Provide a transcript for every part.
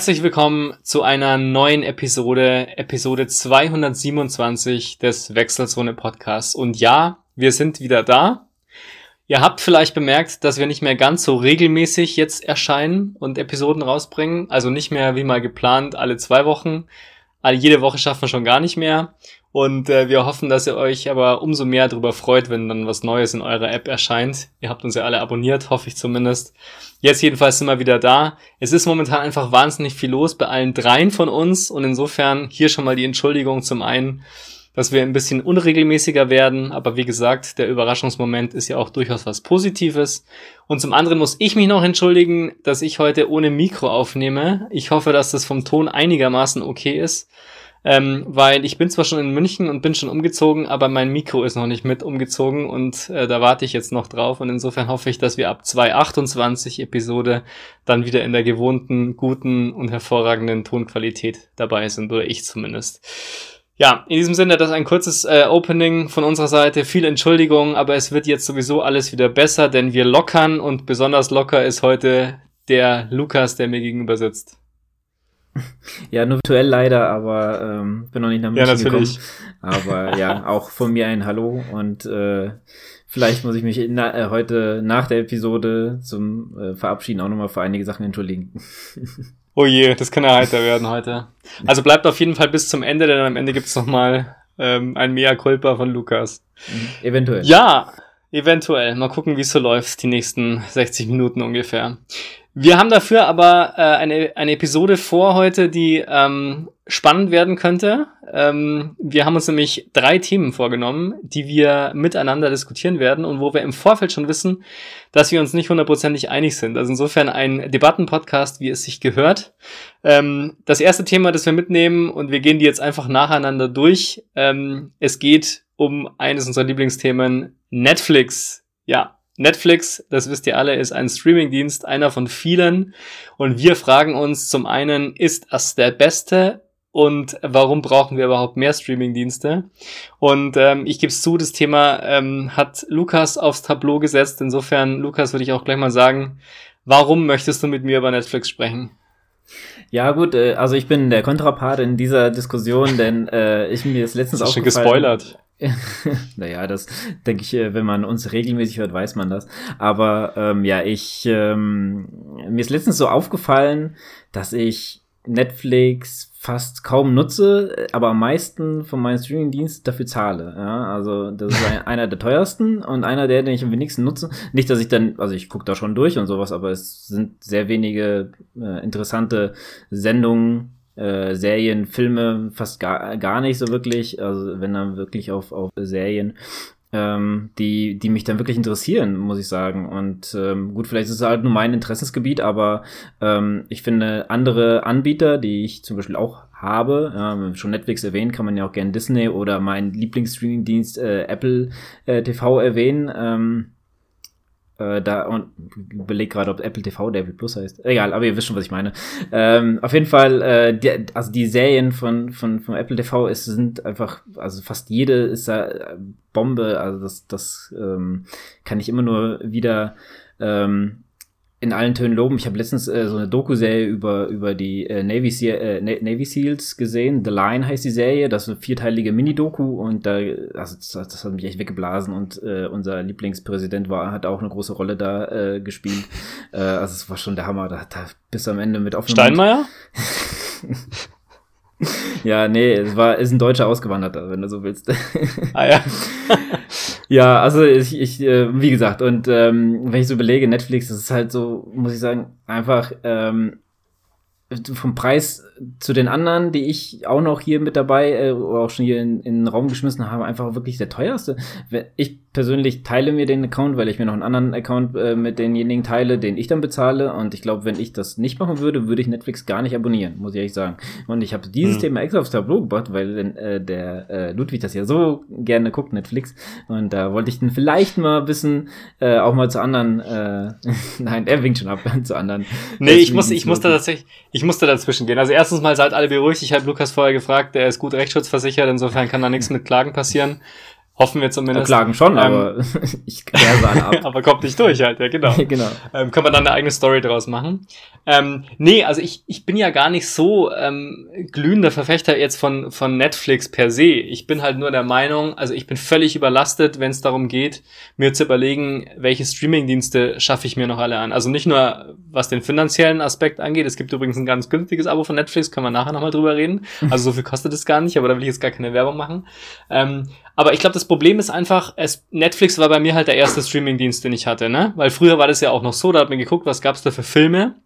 Herzlich willkommen zu einer neuen Episode, Episode 227 des Wechselzone Podcasts. Und ja, wir sind wieder da. Ihr habt vielleicht bemerkt, dass wir nicht mehr ganz so regelmäßig jetzt erscheinen und Episoden rausbringen. Also nicht mehr wie mal geplant alle zwei Wochen. Jede Woche schaffen wir schon gar nicht mehr. Und äh, wir hoffen, dass ihr euch aber umso mehr darüber freut, wenn dann was Neues in eurer App erscheint. Ihr habt uns ja alle abonniert, hoffe ich zumindest. Jetzt jedenfalls sind wir wieder da. Es ist momentan einfach wahnsinnig viel los bei allen dreien von uns und insofern hier schon mal die Entschuldigung zum einen, dass wir ein bisschen unregelmäßiger werden, aber wie gesagt, der Überraschungsmoment ist ja auch durchaus was Positives. Und zum anderen muss ich mich noch entschuldigen, dass ich heute ohne Mikro aufnehme. Ich hoffe, dass das vom Ton einigermaßen okay ist. Ähm, weil ich bin zwar schon in München und bin schon umgezogen, aber mein Mikro ist noch nicht mit umgezogen und äh, da warte ich jetzt noch drauf und insofern hoffe ich, dass wir ab 228 Episode dann wieder in der gewohnten, guten und hervorragenden Tonqualität dabei sind, oder ich zumindest. Ja, in diesem Sinne, das ist ein kurzes äh, Opening von unserer Seite. Viel Entschuldigung, aber es wird jetzt sowieso alles wieder besser, denn wir lockern und besonders locker ist heute der Lukas, der mir gegenüber sitzt. Ja, nur virtuell leider, aber ähm, bin noch nicht nach München ja, natürlich. gekommen. Aber ja, auch von mir ein Hallo und äh, vielleicht muss ich mich na, äh, heute nach der Episode zum äh, Verabschieden auch nochmal für einige Sachen entschuldigen. Oh je, das kann ja heiter werden heute. Also bleibt auf jeden Fall bis zum Ende, denn am Ende gibt's nochmal ähm, ein Mea Culpa von Lukas. Mhm, eventuell. Ja, eventuell. Mal gucken, wie es so läuft, die nächsten 60 Minuten ungefähr. Wir haben dafür aber äh, eine, eine Episode vor heute, die ähm, spannend werden könnte. Ähm, wir haben uns nämlich drei Themen vorgenommen, die wir miteinander diskutieren werden und wo wir im Vorfeld schon wissen, dass wir uns nicht hundertprozentig einig sind. Also insofern ein Debattenpodcast, wie es sich gehört. Ähm, das erste Thema, das wir mitnehmen und wir gehen die jetzt einfach nacheinander durch. Ähm, es geht um eines unserer Lieblingsthemen, Netflix. Ja, Netflix, das wisst ihr alle, ist ein Streamingdienst, einer von vielen. Und wir fragen uns zum einen, ist das der beste? Und warum brauchen wir überhaupt mehr Streamingdienste? Und ähm, ich gebe es zu, das Thema ähm, hat Lukas aufs Tableau gesetzt. Insofern, Lukas, würde ich auch gleich mal sagen, warum möchtest du mit mir über Netflix sprechen? Ja, gut, äh, also ich bin der Kontrapart in dieser Diskussion, denn äh, ich mir ist letztens auch schon gespoilert. naja, das denke ich, äh, wenn man uns regelmäßig hört, weiß man das. Aber ähm, ja, ich ähm, mir ist letztens so aufgefallen, dass ich Netflix fast kaum nutze, aber am meisten von meinen Streaming-Diensten dafür zahle. Ja, also das ist einer der teuersten und einer der, den ich am wenigsten nutze. Nicht, dass ich dann, also ich gucke da schon durch und sowas, aber es sind sehr wenige äh, interessante Sendungen äh, Serien, Filme fast gar, gar nicht so wirklich, also wenn dann wirklich auf, auf Serien, ähm, die, die mich dann wirklich interessieren, muss ich sagen. Und ähm, gut, vielleicht ist es halt nur mein Interessensgebiet, aber ähm, ich finde andere Anbieter, die ich zum Beispiel auch habe, ja, schon Netflix erwähnt, kann man ja auch gerne Disney oder meinen Lieblingsstreamingdienst äh, Apple äh, TV erwähnen. Ähm, äh, da und überleg gerade, ob Apple TV der Apple Plus heißt. Egal, aber ihr wisst schon, was ich meine. Ähm, auf jeden Fall, äh, die, also die Serien von, von, von Apple TV ist, sind einfach, also fast jede ist da äh, Bombe. Also das, das ähm, kann ich immer nur wieder ähm, in allen Tönen loben. Ich habe letztens äh, so eine Doku-Serie über, über die äh, Navy, Seal, äh, Navy Seals gesehen. The Line heißt die Serie. Das ist eine vierteilige Mini-Doku und da, also das, das, hat mich echt weggeblasen und äh, unser Lieblingspräsident war, hat auch eine große Rolle da äh, gespielt. äh, also es war schon der Hammer. Da, da bis am Ende mit offenem Steinmeier? ja, nee, es war, ist ein Deutscher Ausgewanderter, wenn du so willst. ah ja. ja, also ich, ich äh, wie gesagt, und ähm, wenn ich so überlege, Netflix, das ist halt so, muss ich sagen, einfach ähm, vom Preis zu den anderen, die ich auch noch hier mit dabei äh, oder auch schon hier in, in den Raum geschmissen habe, einfach wirklich der teuerste. Ich persönlich teile mir den Account, weil ich mir noch einen anderen Account äh, mit denjenigen teile, den ich dann bezahle. Und ich glaube, wenn ich das nicht machen würde, würde ich Netflix gar nicht abonnieren, muss ich ehrlich sagen. Und ich habe dieses mhm. Thema extra aufs Tableau gebracht, weil äh, der äh, Ludwig das ja so gerne guckt, Netflix. Und da wollte ich dann vielleicht mal bisschen äh, auch mal zu anderen, äh, nein, er winkt schon ab, zu anderen. Nee, ich muss, ich muss da tatsächlich, ich musste dazwischen gehen. Also erstens mal seid alle beruhigt. Ich habe Lukas vorher gefragt, der ist gut rechtsschutzversichert, insofern kann da nichts mit Klagen passieren. Hoffen wir zumindest. Klagen schon, ähm, aber ich kläre alle ab. aber kommt nicht durch halt, ja, genau. genau. Ähm, kann man dann eine eigene Story draus machen. Ähm, nee, also ich, ich bin ja gar nicht so ähm, glühender Verfechter jetzt von, von Netflix per se. Ich bin halt nur der Meinung, also ich bin völlig überlastet, wenn es darum geht, mir zu überlegen, welche Streamingdienste schaffe ich mir noch alle an. Also nicht nur, was den finanziellen Aspekt angeht. Es gibt übrigens ein ganz günstiges Abo von Netflix, können wir nachher nochmal drüber reden. Also so viel kostet es gar nicht, aber da will ich jetzt gar keine Werbung machen. Ähm, aber ich glaube, das Problem ist einfach, es, Netflix war bei mir halt der erste Streamingdienst, den ich hatte, ne? Weil früher war das ja auch noch so, da hat man geguckt, was gab's da für Filme,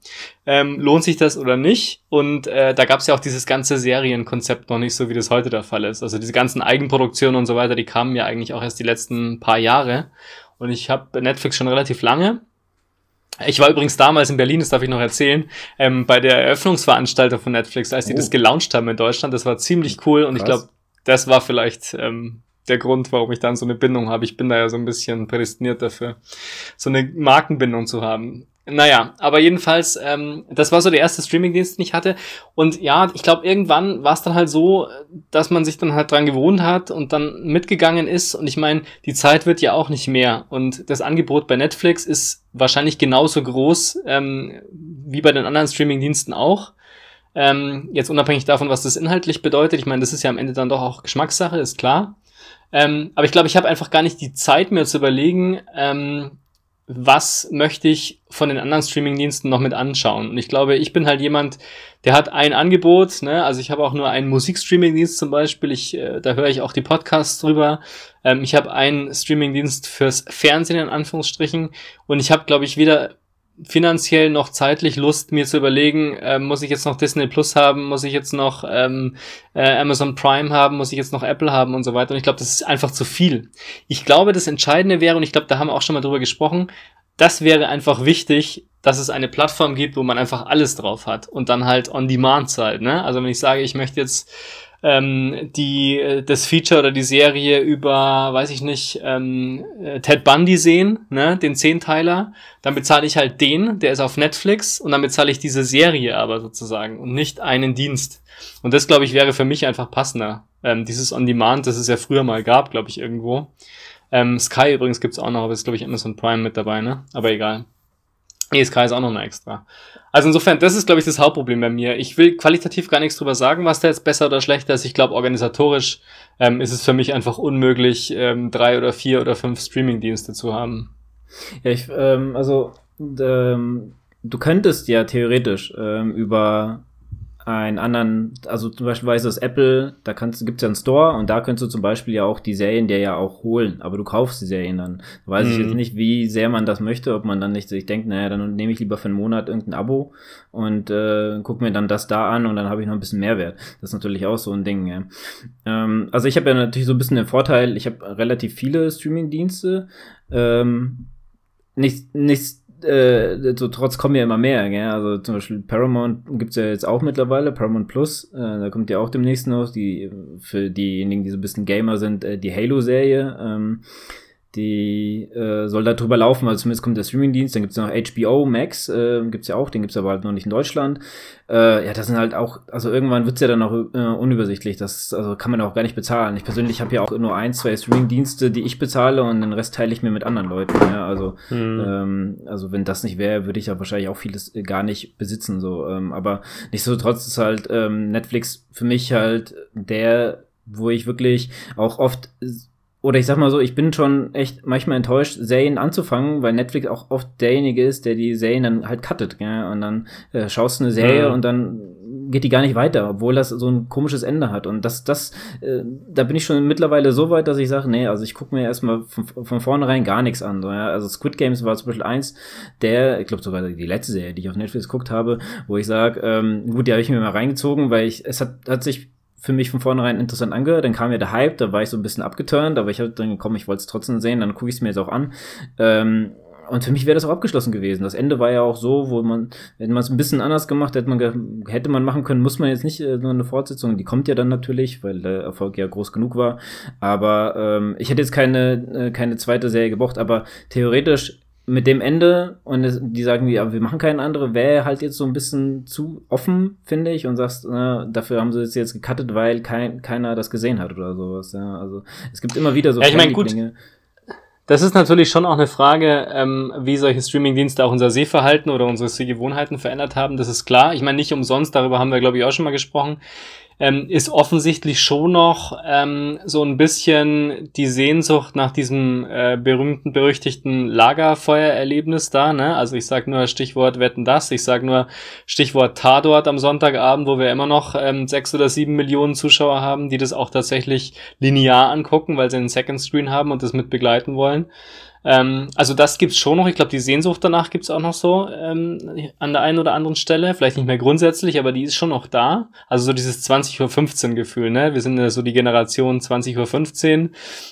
ähm, lohnt sich das oder nicht? Und äh, da gab's ja auch dieses ganze Serienkonzept noch nicht so, wie das heute der Fall ist. Also diese ganzen Eigenproduktionen und so weiter, die kamen ja eigentlich auch erst die letzten paar Jahre. Und ich habe Netflix schon relativ lange. Ich war übrigens damals in Berlin, das darf ich noch erzählen, ähm, bei der Eröffnungsveranstaltung von Netflix, als die oh. das gelauncht haben in Deutschland. Das war ziemlich cool und Krass. ich glaube, das war vielleicht ähm, der Grund, warum ich dann so eine Bindung habe. Ich bin da ja so ein bisschen prädestiniert dafür, so eine Markenbindung zu haben. Naja, aber jedenfalls, ähm, das war so der erste Streamingdienst, den ich hatte. Und ja, ich glaube, irgendwann war es dann halt so, dass man sich dann halt dran gewohnt hat und dann mitgegangen ist. Und ich meine, die Zeit wird ja auch nicht mehr. Und das Angebot bei Netflix ist wahrscheinlich genauso groß ähm, wie bei den anderen Streamingdiensten auch. Ähm, jetzt unabhängig davon, was das inhaltlich bedeutet. Ich meine, das ist ja am Ende dann doch auch Geschmackssache, ist klar. Ähm, aber ich glaube, ich habe einfach gar nicht die Zeit, mir zu überlegen, ähm, was möchte ich von den anderen Streamingdiensten noch mit anschauen. Und ich glaube, ich bin halt jemand, der hat ein Angebot, ne? also ich habe auch nur einen Musikstreamingdienst zum Beispiel, ich, äh, da höre ich auch die Podcasts drüber. Ähm, ich habe einen Streamingdienst fürs Fernsehen in Anführungsstrichen und ich habe, glaube ich, weder finanziell noch zeitlich Lust, mir zu überlegen, äh, muss ich jetzt noch Disney Plus haben, muss ich jetzt noch ähm, äh, Amazon Prime haben, muss ich jetzt noch Apple haben und so weiter. Und ich glaube, das ist einfach zu viel. Ich glaube, das Entscheidende wäre, und ich glaube, da haben wir auch schon mal drüber gesprochen, das wäre einfach wichtig, dass es eine Plattform gibt, wo man einfach alles drauf hat und dann halt on demand Zeit. Ne? Also wenn ich sage, ich möchte jetzt ähm, die äh, das Feature oder die Serie über, weiß ich nicht, ähm, äh, Ted Bundy sehen, ne, den Zehnteiler, dann bezahle ich halt den, der ist auf Netflix und dann bezahle ich diese Serie aber sozusagen und nicht einen Dienst. Und das, glaube ich, wäre für mich einfach passender. Ähm, dieses On-Demand, das es ja früher mal gab, glaube ich, irgendwo. Ähm, Sky übrigens gibt's auch noch, aber ist, glaube ich, Amazon Prime mit dabei, ne? Aber egal. ESK ist auch noch eine extra. Also insofern, das ist, glaube ich, das Hauptproblem bei mir. Ich will qualitativ gar nichts drüber sagen, was da jetzt besser oder schlechter ist. Ich glaube, organisatorisch ähm, ist es für mich einfach unmöglich, ähm, drei oder vier oder fünf Streaming-Dienste zu haben. Ja, ich, ähm, also ähm, du könntest ja theoretisch ähm, über einen anderen, also zum Beispiel weiß das Apple, da kannst, gibt's ja einen Store und da kannst du zum Beispiel ja auch die Serien der ja auch holen, aber du kaufst die Serien dann. Da weiß mhm. ich jetzt nicht, wie sehr man das möchte, ob man dann nicht sich denkt, naja, dann nehme ich lieber für einen Monat irgendein Abo und äh, guck mir dann das da an und dann habe ich noch ein bisschen Mehrwert. Das ist natürlich auch so ein Ding, ja. Ähm, also ich habe ja natürlich so ein bisschen den Vorteil, ich habe relativ viele Streaming-Dienste, ähm, nicht, nicht äh, so trotz kommen ja immer mehr, gell? Also zum Beispiel Paramount gibt's ja jetzt auch mittlerweile, Paramount Plus, äh, da kommt ja auch demnächst noch, die für diejenigen, die so ein bisschen Gamer sind, äh, die Halo-Serie. Ähm, die äh, soll da drüber laufen, also zumindest kommt der Streamingdienst, dann gibt's noch HBO Max, äh, gibt's ja auch, den gibt's aber halt noch nicht in Deutschland. Äh, ja, das sind halt auch, also irgendwann wird's ja dann auch äh, unübersichtlich, das also kann man auch gar nicht bezahlen. Ich persönlich habe ja auch nur ein, zwei Streamingdienste, die ich bezahle und den Rest teile ich mir mit anderen Leuten. Ja, also, mhm. ähm, also wenn das nicht wäre, würde ich ja wahrscheinlich auch vieles gar nicht besitzen, so. Ähm, aber nichtsdestotrotz ist halt ähm, Netflix für mich halt der, wo ich wirklich auch oft oder ich sag mal so, ich bin schon echt manchmal enttäuscht, Serien anzufangen, weil Netflix auch oft derjenige ist, der die Serien dann halt cuttet, gell? Und dann äh, schaust du eine Serie mhm. und dann geht die gar nicht weiter, obwohl das so ein komisches Ende hat. Und das, das, äh, da bin ich schon mittlerweile so weit, dass ich sage, nee, also ich gucke mir erstmal von, von vornherein gar nichts an. So, ja? Also Squid Games war zum Beispiel eins der, ich glaube sogar die letzte Serie, die ich auf Netflix geguckt habe, wo ich sage, ähm, gut, die habe ich mir mal reingezogen, weil ich, es hat, hat sich für mich von vornherein interessant angehört. Dann kam ja der Hype, da war ich so ein bisschen abgeturnt, aber ich habe dann gekommen, ich wollte es trotzdem sehen, dann gucke ich es mir jetzt auch an. Ähm, und für mich wäre das auch abgeschlossen gewesen. Das Ende war ja auch so, wo man, wenn man es ein bisschen anders gemacht hätte, man hätte man machen können, muss man jetzt nicht äh, nur eine Fortsetzung. Die kommt ja dann natürlich, weil der Erfolg ja groß genug war. Aber ähm, ich hätte jetzt keine äh, keine zweite Serie gebraucht. Aber theoretisch mit dem Ende und es, die sagen, ja, wir machen keinen andere, wäre halt jetzt so ein bisschen zu offen, finde ich, und sagst, äh, dafür haben sie es jetzt gecuttet, weil kein, keiner das gesehen hat oder sowas. Ja, also es gibt immer wieder so ja, ich mein, gut, das ist natürlich schon auch eine Frage, ähm, wie solche Streamingdienste auch unser Sehverhalten oder unsere Sehgewohnheiten verändert haben. Das ist klar. Ich meine, nicht umsonst, darüber haben wir, glaube ich, auch schon mal gesprochen ähm, ist offensichtlich schon noch ähm, so ein bisschen die Sehnsucht nach diesem äh, berühmten, berüchtigten Lagerfeuererlebnis da. Ne? Also ich sage nur Stichwort Wetten das, ich sage nur Stichwort Tatort am Sonntagabend, wo wir immer noch ähm, sechs oder sieben Millionen Zuschauer haben, die das auch tatsächlich linear angucken, weil sie einen Second Screen haben und das mit begleiten wollen. Ähm, also das gibt's schon noch. Ich glaube, die Sehnsucht danach gibt's auch noch so ähm, an der einen oder anderen Stelle. Vielleicht nicht mehr grundsätzlich, aber die ist schon noch da. Also so dieses 20.15 Uhr Gefühl, ne? Wir sind ja so die Generation 20.15 Uhr.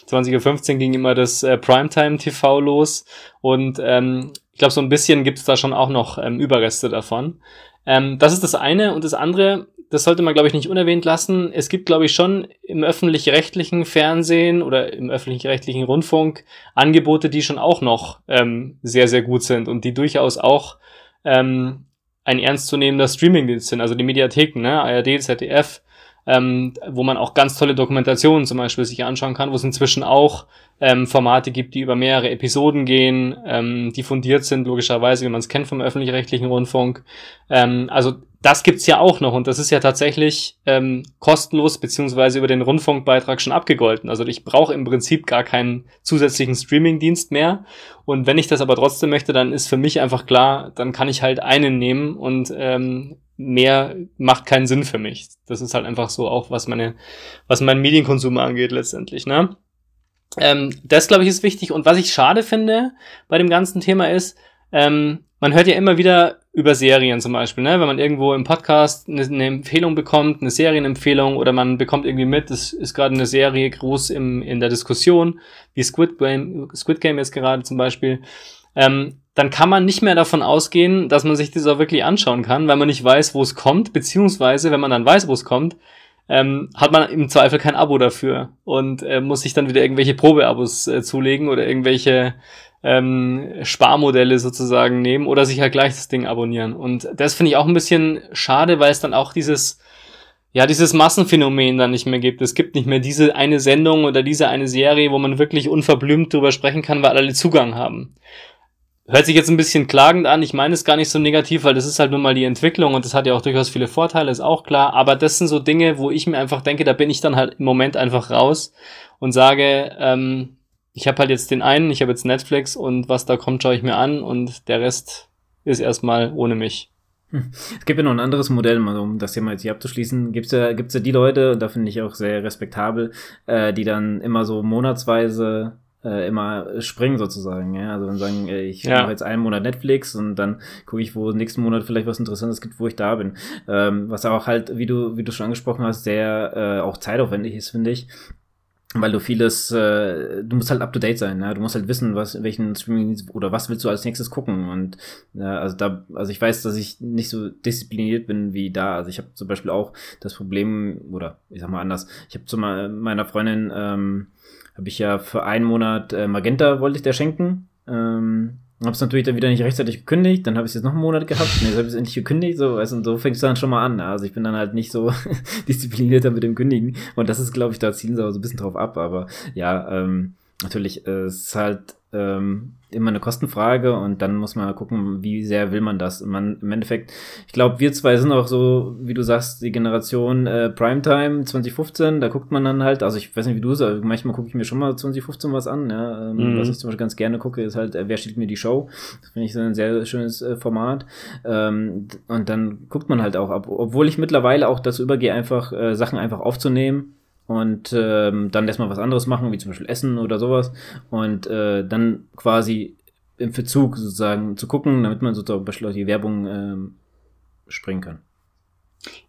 20.15 Uhr ging immer das äh, Primetime TV los. Und ähm, ich glaube, so ein bisschen gibt's da schon auch noch ähm, Überreste davon. Ähm, das ist das eine. Und das andere, das sollte man, glaube ich, nicht unerwähnt lassen. Es gibt, glaube ich, schon im öffentlich-rechtlichen Fernsehen oder im öffentlich-rechtlichen Rundfunk Angebote, die schon auch noch ähm, sehr, sehr gut sind und die durchaus auch ähm, ein ernstzunehmender Streamingdienst sind, also die Mediatheken, ne? ARD, ZDF, ähm, wo man auch ganz tolle Dokumentationen zum Beispiel sich anschauen kann, wo es inzwischen auch ähm, Formate gibt, die über mehrere Episoden gehen, ähm, die fundiert sind, logischerweise, wie man es kennt vom öffentlich-rechtlichen Rundfunk. Ähm, also das gibt's ja auch noch und das ist ja tatsächlich ähm, kostenlos beziehungsweise über den Rundfunkbeitrag schon abgegolten. Also ich brauche im Prinzip gar keinen zusätzlichen Streamingdienst mehr. Und wenn ich das aber trotzdem möchte, dann ist für mich einfach klar, dann kann ich halt einen nehmen und ähm, mehr macht keinen Sinn für mich. Das ist halt einfach so auch, was meine, was meinen Medienkonsum angeht letztendlich, ne? Ähm, das glaube ich ist wichtig. Und was ich schade finde bei dem ganzen Thema ist, ähm, man hört ja immer wieder über Serien zum Beispiel, ne? wenn man irgendwo im Podcast eine, eine Empfehlung bekommt, eine Serienempfehlung oder man bekommt irgendwie mit, es ist gerade eine Serie groß im, in der Diskussion, wie Squid Game, Squid Game jetzt gerade zum Beispiel, ähm, dann kann man nicht mehr davon ausgehen, dass man sich das auch wirklich anschauen kann, weil man nicht weiß, wo es kommt, beziehungsweise wenn man dann weiß, wo es kommt, ähm, hat man im Zweifel kein Abo dafür und äh, muss sich dann wieder irgendwelche Probeabos äh, zulegen oder irgendwelche ähm, Sparmodelle sozusagen nehmen oder sich halt gleich das Ding abonnieren. Und das finde ich auch ein bisschen schade, weil es dann auch dieses, ja, dieses Massenphänomen dann nicht mehr gibt. Es gibt nicht mehr diese eine Sendung oder diese eine Serie, wo man wirklich unverblümt drüber sprechen kann, weil alle Zugang haben. Hört sich jetzt ein bisschen klagend an, ich meine es gar nicht so negativ, weil das ist halt nun mal die Entwicklung und das hat ja auch durchaus viele Vorteile, ist auch klar, aber das sind so Dinge, wo ich mir einfach denke, da bin ich dann halt im Moment einfach raus und sage, ähm, ich habe halt jetzt den einen, ich habe jetzt Netflix und was da kommt, schaue ich mir an und der Rest ist erstmal ohne mich. Hm. Es gibt ja noch ein anderes Modell, um das Thema jetzt hier abzuschließen. Gibt es ja, gibt's ja die Leute, da finde ich auch sehr respektabel, äh, die dann immer so monatsweise äh, immer springen sozusagen. Ja? Also dann sagen, äh, ich ja. mache jetzt einen Monat Netflix und dann gucke ich, wo nächsten Monat vielleicht was Interessantes gibt, wo ich da bin. Ähm, was auch halt, wie du, wie du schon angesprochen hast, sehr äh, auch zeitaufwendig ist, finde ich weil du vieles, äh, du musst halt up to date sein, ne? Du musst halt wissen, was, welchen Streaming oder was willst du als nächstes gucken. Und ja, also da, also ich weiß, dass ich nicht so diszipliniert bin wie da. Also ich habe zum Beispiel auch das Problem, oder ich sag mal anders, ich habe zu meiner Freundin, ähm, habe ich ja für einen Monat äh, Magenta wollte ich der schenken. Ähm, habe es natürlich dann wieder nicht rechtzeitig gekündigt, dann habe ich es jetzt noch einen Monat gehabt, nee, jetzt habe ich es endlich gekündigt, so, weißt, und so fängst du dann schon mal an. Also ich bin dann halt nicht so disziplinierter mit dem Kündigen. Und das ist, glaube ich, da zielen sie auch so ein bisschen drauf ab. Aber ja, ähm, natürlich, äh, es ist halt ähm, immer eine Kostenfrage und dann muss man gucken, wie sehr will man das. Man, Im Endeffekt, ich glaube, wir zwei sind auch so, wie du sagst, die Generation äh, Primetime 2015, da guckt man dann halt, also ich weiß nicht, wie du sagst, manchmal gucke ich mir schon mal 2015 was an. Ja? Ähm, mhm. Was ich zum Beispiel ganz gerne gucke, ist halt, äh, wer steht mir die Show? Das finde ich so ein sehr schönes äh, Format. Ähm, und dann guckt man halt auch ab, obwohl ich mittlerweile auch dazu übergehe, einfach äh, Sachen einfach aufzunehmen und ähm, dann erstmal was anderes machen, wie zum Beispiel Essen oder sowas und äh, dann quasi im Verzug sozusagen zu gucken, damit man sozusagen beispielsweise die Werbung ähm, springen kann.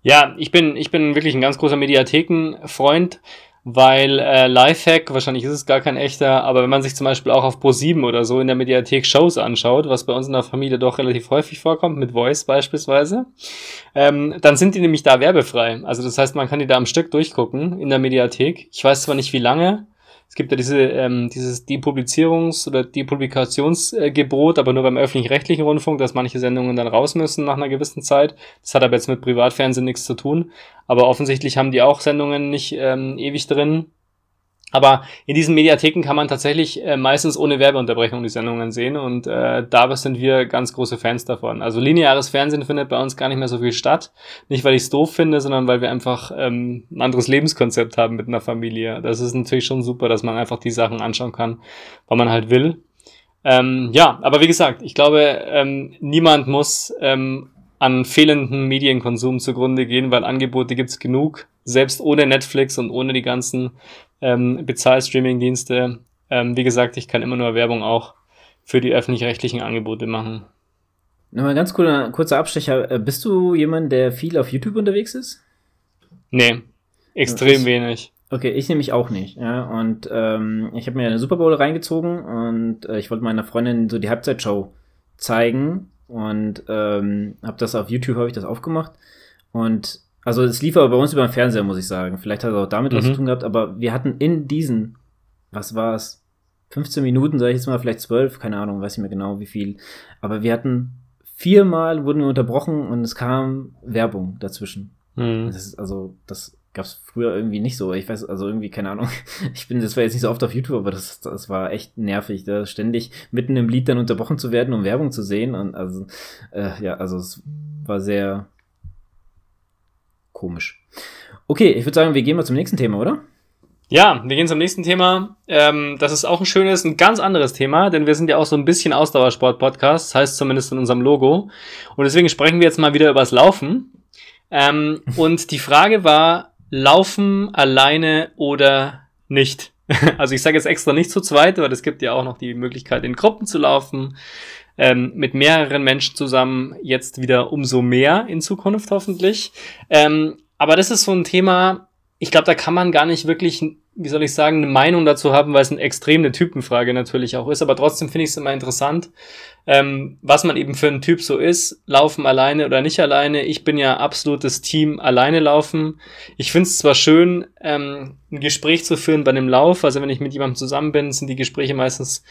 Ja, ich bin, ich bin wirklich ein ganz großer Mediathekenfreund weil äh, Lifehack, wahrscheinlich ist es gar kein echter, aber wenn man sich zum Beispiel auch auf Pro7 oder so in der Mediathek Shows anschaut, was bei uns in der Familie doch relativ häufig vorkommt, mit Voice beispielsweise, ähm, dann sind die nämlich da werbefrei. Also das heißt, man kann die da am Stück durchgucken in der Mediathek. Ich weiß zwar nicht wie lange, Es gibt ja diese, ähm, dieses Depublizierungs- oder Depublikationsgebot, aber nur beim öffentlich-rechtlichen Rundfunk, dass manche Sendungen dann raus müssen nach einer gewissen Zeit. Das hat aber jetzt mit Privatfernsehen nichts zu tun. Aber offensichtlich haben die auch Sendungen nicht ähm, ewig drin. Aber in diesen Mediatheken kann man tatsächlich äh, meistens ohne Werbeunterbrechung die Sendungen sehen und äh, da sind wir ganz große Fans davon. Also lineares Fernsehen findet bei uns gar nicht mehr so viel statt. Nicht, weil ich es doof finde, sondern weil wir einfach ähm, ein anderes Lebenskonzept haben mit einer Familie. Das ist natürlich schon super, dass man einfach die Sachen anschauen kann, weil man halt will. Ähm, ja, aber wie gesagt, ich glaube, ähm, niemand muss ähm, an fehlenden Medienkonsum zugrunde gehen, weil Angebote gibt's genug, selbst ohne Netflix und ohne die ganzen ähm, Bezahl-Streaming-Dienste. Ähm, wie gesagt, ich kann immer nur Werbung auch für die öffentlich-rechtlichen Angebote machen. Nochmal ganz kurzer, kurzer Abstecher. Äh, bist du jemand, der viel auf YouTube unterwegs ist? Nee, extrem ich, wenig. Okay, ich nämlich auch nicht. Ja, und ähm, ich habe mir eine Super Bowl reingezogen und äh, ich wollte meiner Freundin so die Halbzeitshow zeigen und ähm, habe das auf YouTube habe ich das aufgemacht und also es lief aber bei uns über den Fernseher, muss ich sagen. Vielleicht hat es auch damit mhm. was zu tun gehabt, aber wir hatten in diesen, was war es, 15 Minuten, sage ich jetzt mal, vielleicht 12, keine Ahnung, weiß ich mehr genau, wie viel. Aber wir hatten viermal wurden wir unterbrochen und es kam Werbung dazwischen. Mhm. Das ist, also, das gab es früher irgendwie nicht so. Ich weiß, also irgendwie, keine Ahnung. Ich bin, das war jetzt nicht so oft auf YouTube, aber das, das war echt nervig, da ständig mitten im Lied dann unterbrochen zu werden, um Werbung zu sehen. Und also, äh, ja, also es war sehr, komisch. Okay, ich würde sagen, wir gehen mal zum nächsten Thema, oder? Ja, wir gehen zum nächsten Thema. Ähm, das ist auch ein schönes, ein ganz anderes Thema, denn wir sind ja auch so ein bisschen Ausdauersport-Podcast, heißt zumindest in unserem Logo. Und deswegen sprechen wir jetzt mal wieder übers Laufen. Ähm, und die Frage war, laufen alleine oder nicht? Also ich sage jetzt extra nicht zu zweit, weil es gibt ja auch noch die Möglichkeit, in Gruppen zu laufen ähm, mit mehreren Menschen zusammen jetzt wieder umso mehr in Zukunft hoffentlich. Ähm, aber das ist so ein Thema, ich glaube, da kann man gar nicht wirklich, wie soll ich sagen, eine Meinung dazu haben, weil es eine extreme Typenfrage natürlich auch ist. Aber trotzdem finde ich es immer interessant, ähm, was man eben für ein Typ so ist, laufen alleine oder nicht alleine. Ich bin ja absolutes Team alleine laufen. Ich finde es zwar schön, ähm, ein Gespräch zu führen bei einem Lauf, also wenn ich mit jemandem zusammen bin, sind die Gespräche meistens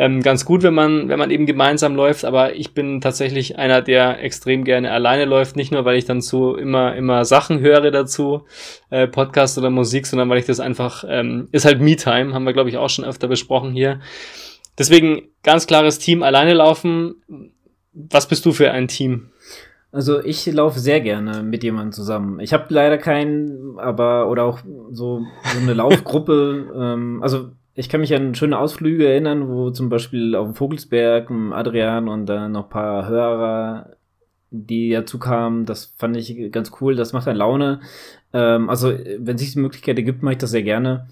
ähm, ganz gut, wenn man, wenn man eben gemeinsam läuft, aber ich bin tatsächlich einer, der extrem gerne alleine läuft, nicht nur, weil ich dann so immer, immer Sachen höre dazu, äh, Podcast oder Musik, sondern weil ich das einfach, ähm, ist halt Me-Time, haben wir, glaube ich, auch schon öfter besprochen hier. Deswegen ganz klares Team alleine laufen. Was bist du für ein Team? Also ich laufe sehr gerne mit jemandem zusammen. Ich habe leider keinen, aber oder auch so, so eine Laufgruppe. ähm, also ich kann mich an schöne Ausflüge erinnern, wo zum Beispiel auf dem Vogelsberg Adrian und dann noch paar Hörer, die dazu kamen. Das fand ich ganz cool. Das macht dann Laune. Ähm, also wenn sich die Möglichkeit ergibt, mache ich das sehr gerne.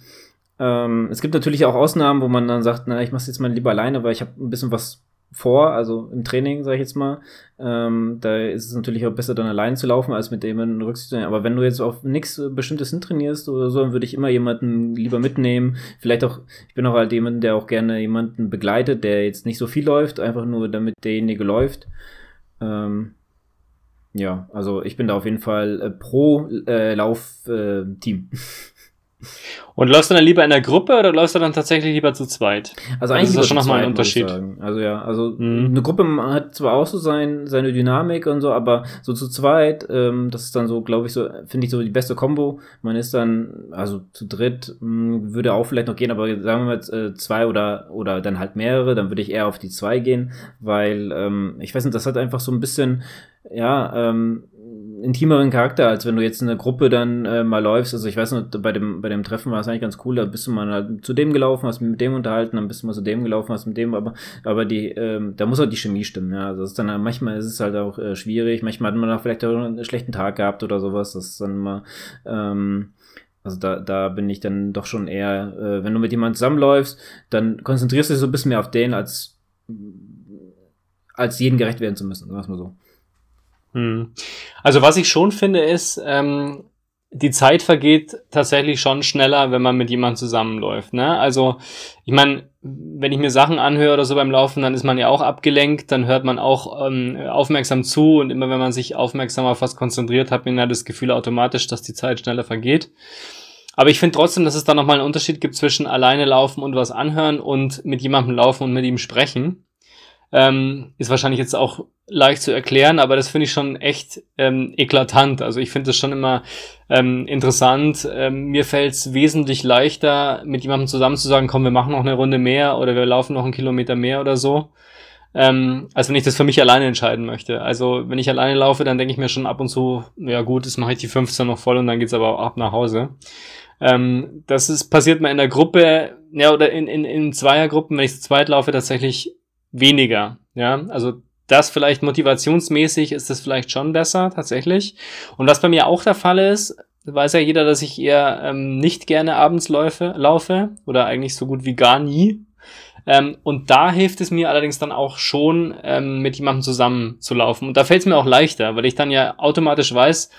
Ähm, es gibt natürlich auch Ausnahmen, wo man dann sagt, na, ich mache jetzt mal lieber alleine, weil ich habe ein bisschen was vor, also im Training, sage ich jetzt mal. Ähm, da ist es natürlich auch besser, dann allein zu laufen, als mit dem in Rücksicht zu nehmen. Aber wenn du jetzt auf nichts Bestimmtes hintrainierst oder so, dann würde ich immer jemanden lieber mitnehmen. Vielleicht auch, ich bin auch halt jemand, der auch gerne jemanden begleitet, der jetzt nicht so viel läuft, einfach nur damit derjenige läuft. Ähm, ja, also ich bin da auf jeden Fall äh, pro äh, Lauf-Team. Äh, Und läufst du dann lieber in der Gruppe oder läufst du dann tatsächlich lieber zu zweit? Also eigentlich ist das schon nochmal ein Unterschied. Also ja, also mhm. eine Gruppe hat zwar auch so sein, seine Dynamik und so, aber so zu zweit, ähm, das ist dann so, glaube ich, so, finde ich so die beste Kombo. Man ist dann, also zu dritt mh, hm, würde auch vielleicht noch gehen, aber sagen wir jetzt äh, zwei oder, oder dann halt mehrere, dann würde ich eher auf die zwei gehen, weil ähm, ich weiß nicht, das hat einfach so ein bisschen, ja, ähm, intimeren Charakter, als wenn du jetzt in einer Gruppe dann äh, mal läufst. Also ich weiß noch, bei dem, bei dem Treffen war es eigentlich ganz cool, da bist du mal halt zu dem gelaufen, hast mit dem unterhalten, dann bist du mal zu dem gelaufen, hast mit dem, aber, aber die, ähm, da muss auch die Chemie stimmen, ja. Also das ist dann, manchmal ist es halt auch äh, schwierig, manchmal hat man auch vielleicht auch einen schlechten Tag gehabt oder sowas, das ist dann immer, ähm, also da, da bin ich dann doch schon eher, äh, wenn du mit jemandem zusammenläufst, dann konzentrierst du dich so ein bisschen mehr auf den, als als jeden gerecht werden zu müssen, sagen wir mal so. Hm. Also was ich schon finde ist, ähm, die Zeit vergeht tatsächlich schon schneller, wenn man mit jemandem zusammenläuft. Ne? Also ich meine, wenn ich mir Sachen anhöre oder so beim Laufen, dann ist man ja auch abgelenkt, dann hört man auch ähm, aufmerksam zu und immer wenn man sich aufmerksam auf was konzentriert, hat man ja das Gefühl automatisch, dass die Zeit schneller vergeht. Aber ich finde trotzdem, dass es da nochmal einen Unterschied gibt zwischen alleine laufen und was anhören und mit jemandem laufen und mit ihm sprechen. Ähm, ist wahrscheinlich jetzt auch leicht zu erklären, aber das finde ich schon echt ähm, eklatant. Also ich finde es schon immer ähm, interessant. Ähm, mir fällt es wesentlich leichter, mit jemandem zusammen zu sagen, komm, wir machen noch eine Runde mehr oder wir laufen noch einen Kilometer mehr oder so, ähm, als wenn ich das für mich alleine entscheiden möchte. Also wenn ich alleine laufe, dann denke ich mir schon ab und zu, ja gut, das mache ich die 15 noch voll und dann geht's aber auch ab nach Hause. Ähm, das ist passiert mal in der Gruppe, ja, oder in, in, in Zweiergruppen, wenn ich zu zweit laufe, tatsächlich weniger. Ja, also das vielleicht motivationsmäßig ist das vielleicht schon besser, tatsächlich. Und was bei mir auch der Fall ist, weiß ja jeder, dass ich eher ähm, nicht gerne abends laufe, laufe oder eigentlich so gut wie gar nie. Ähm, und da hilft es mir allerdings dann auch schon, ähm, mit jemandem zusammen zu laufen. Und da fällt es mir auch leichter, weil ich dann ja automatisch weiß,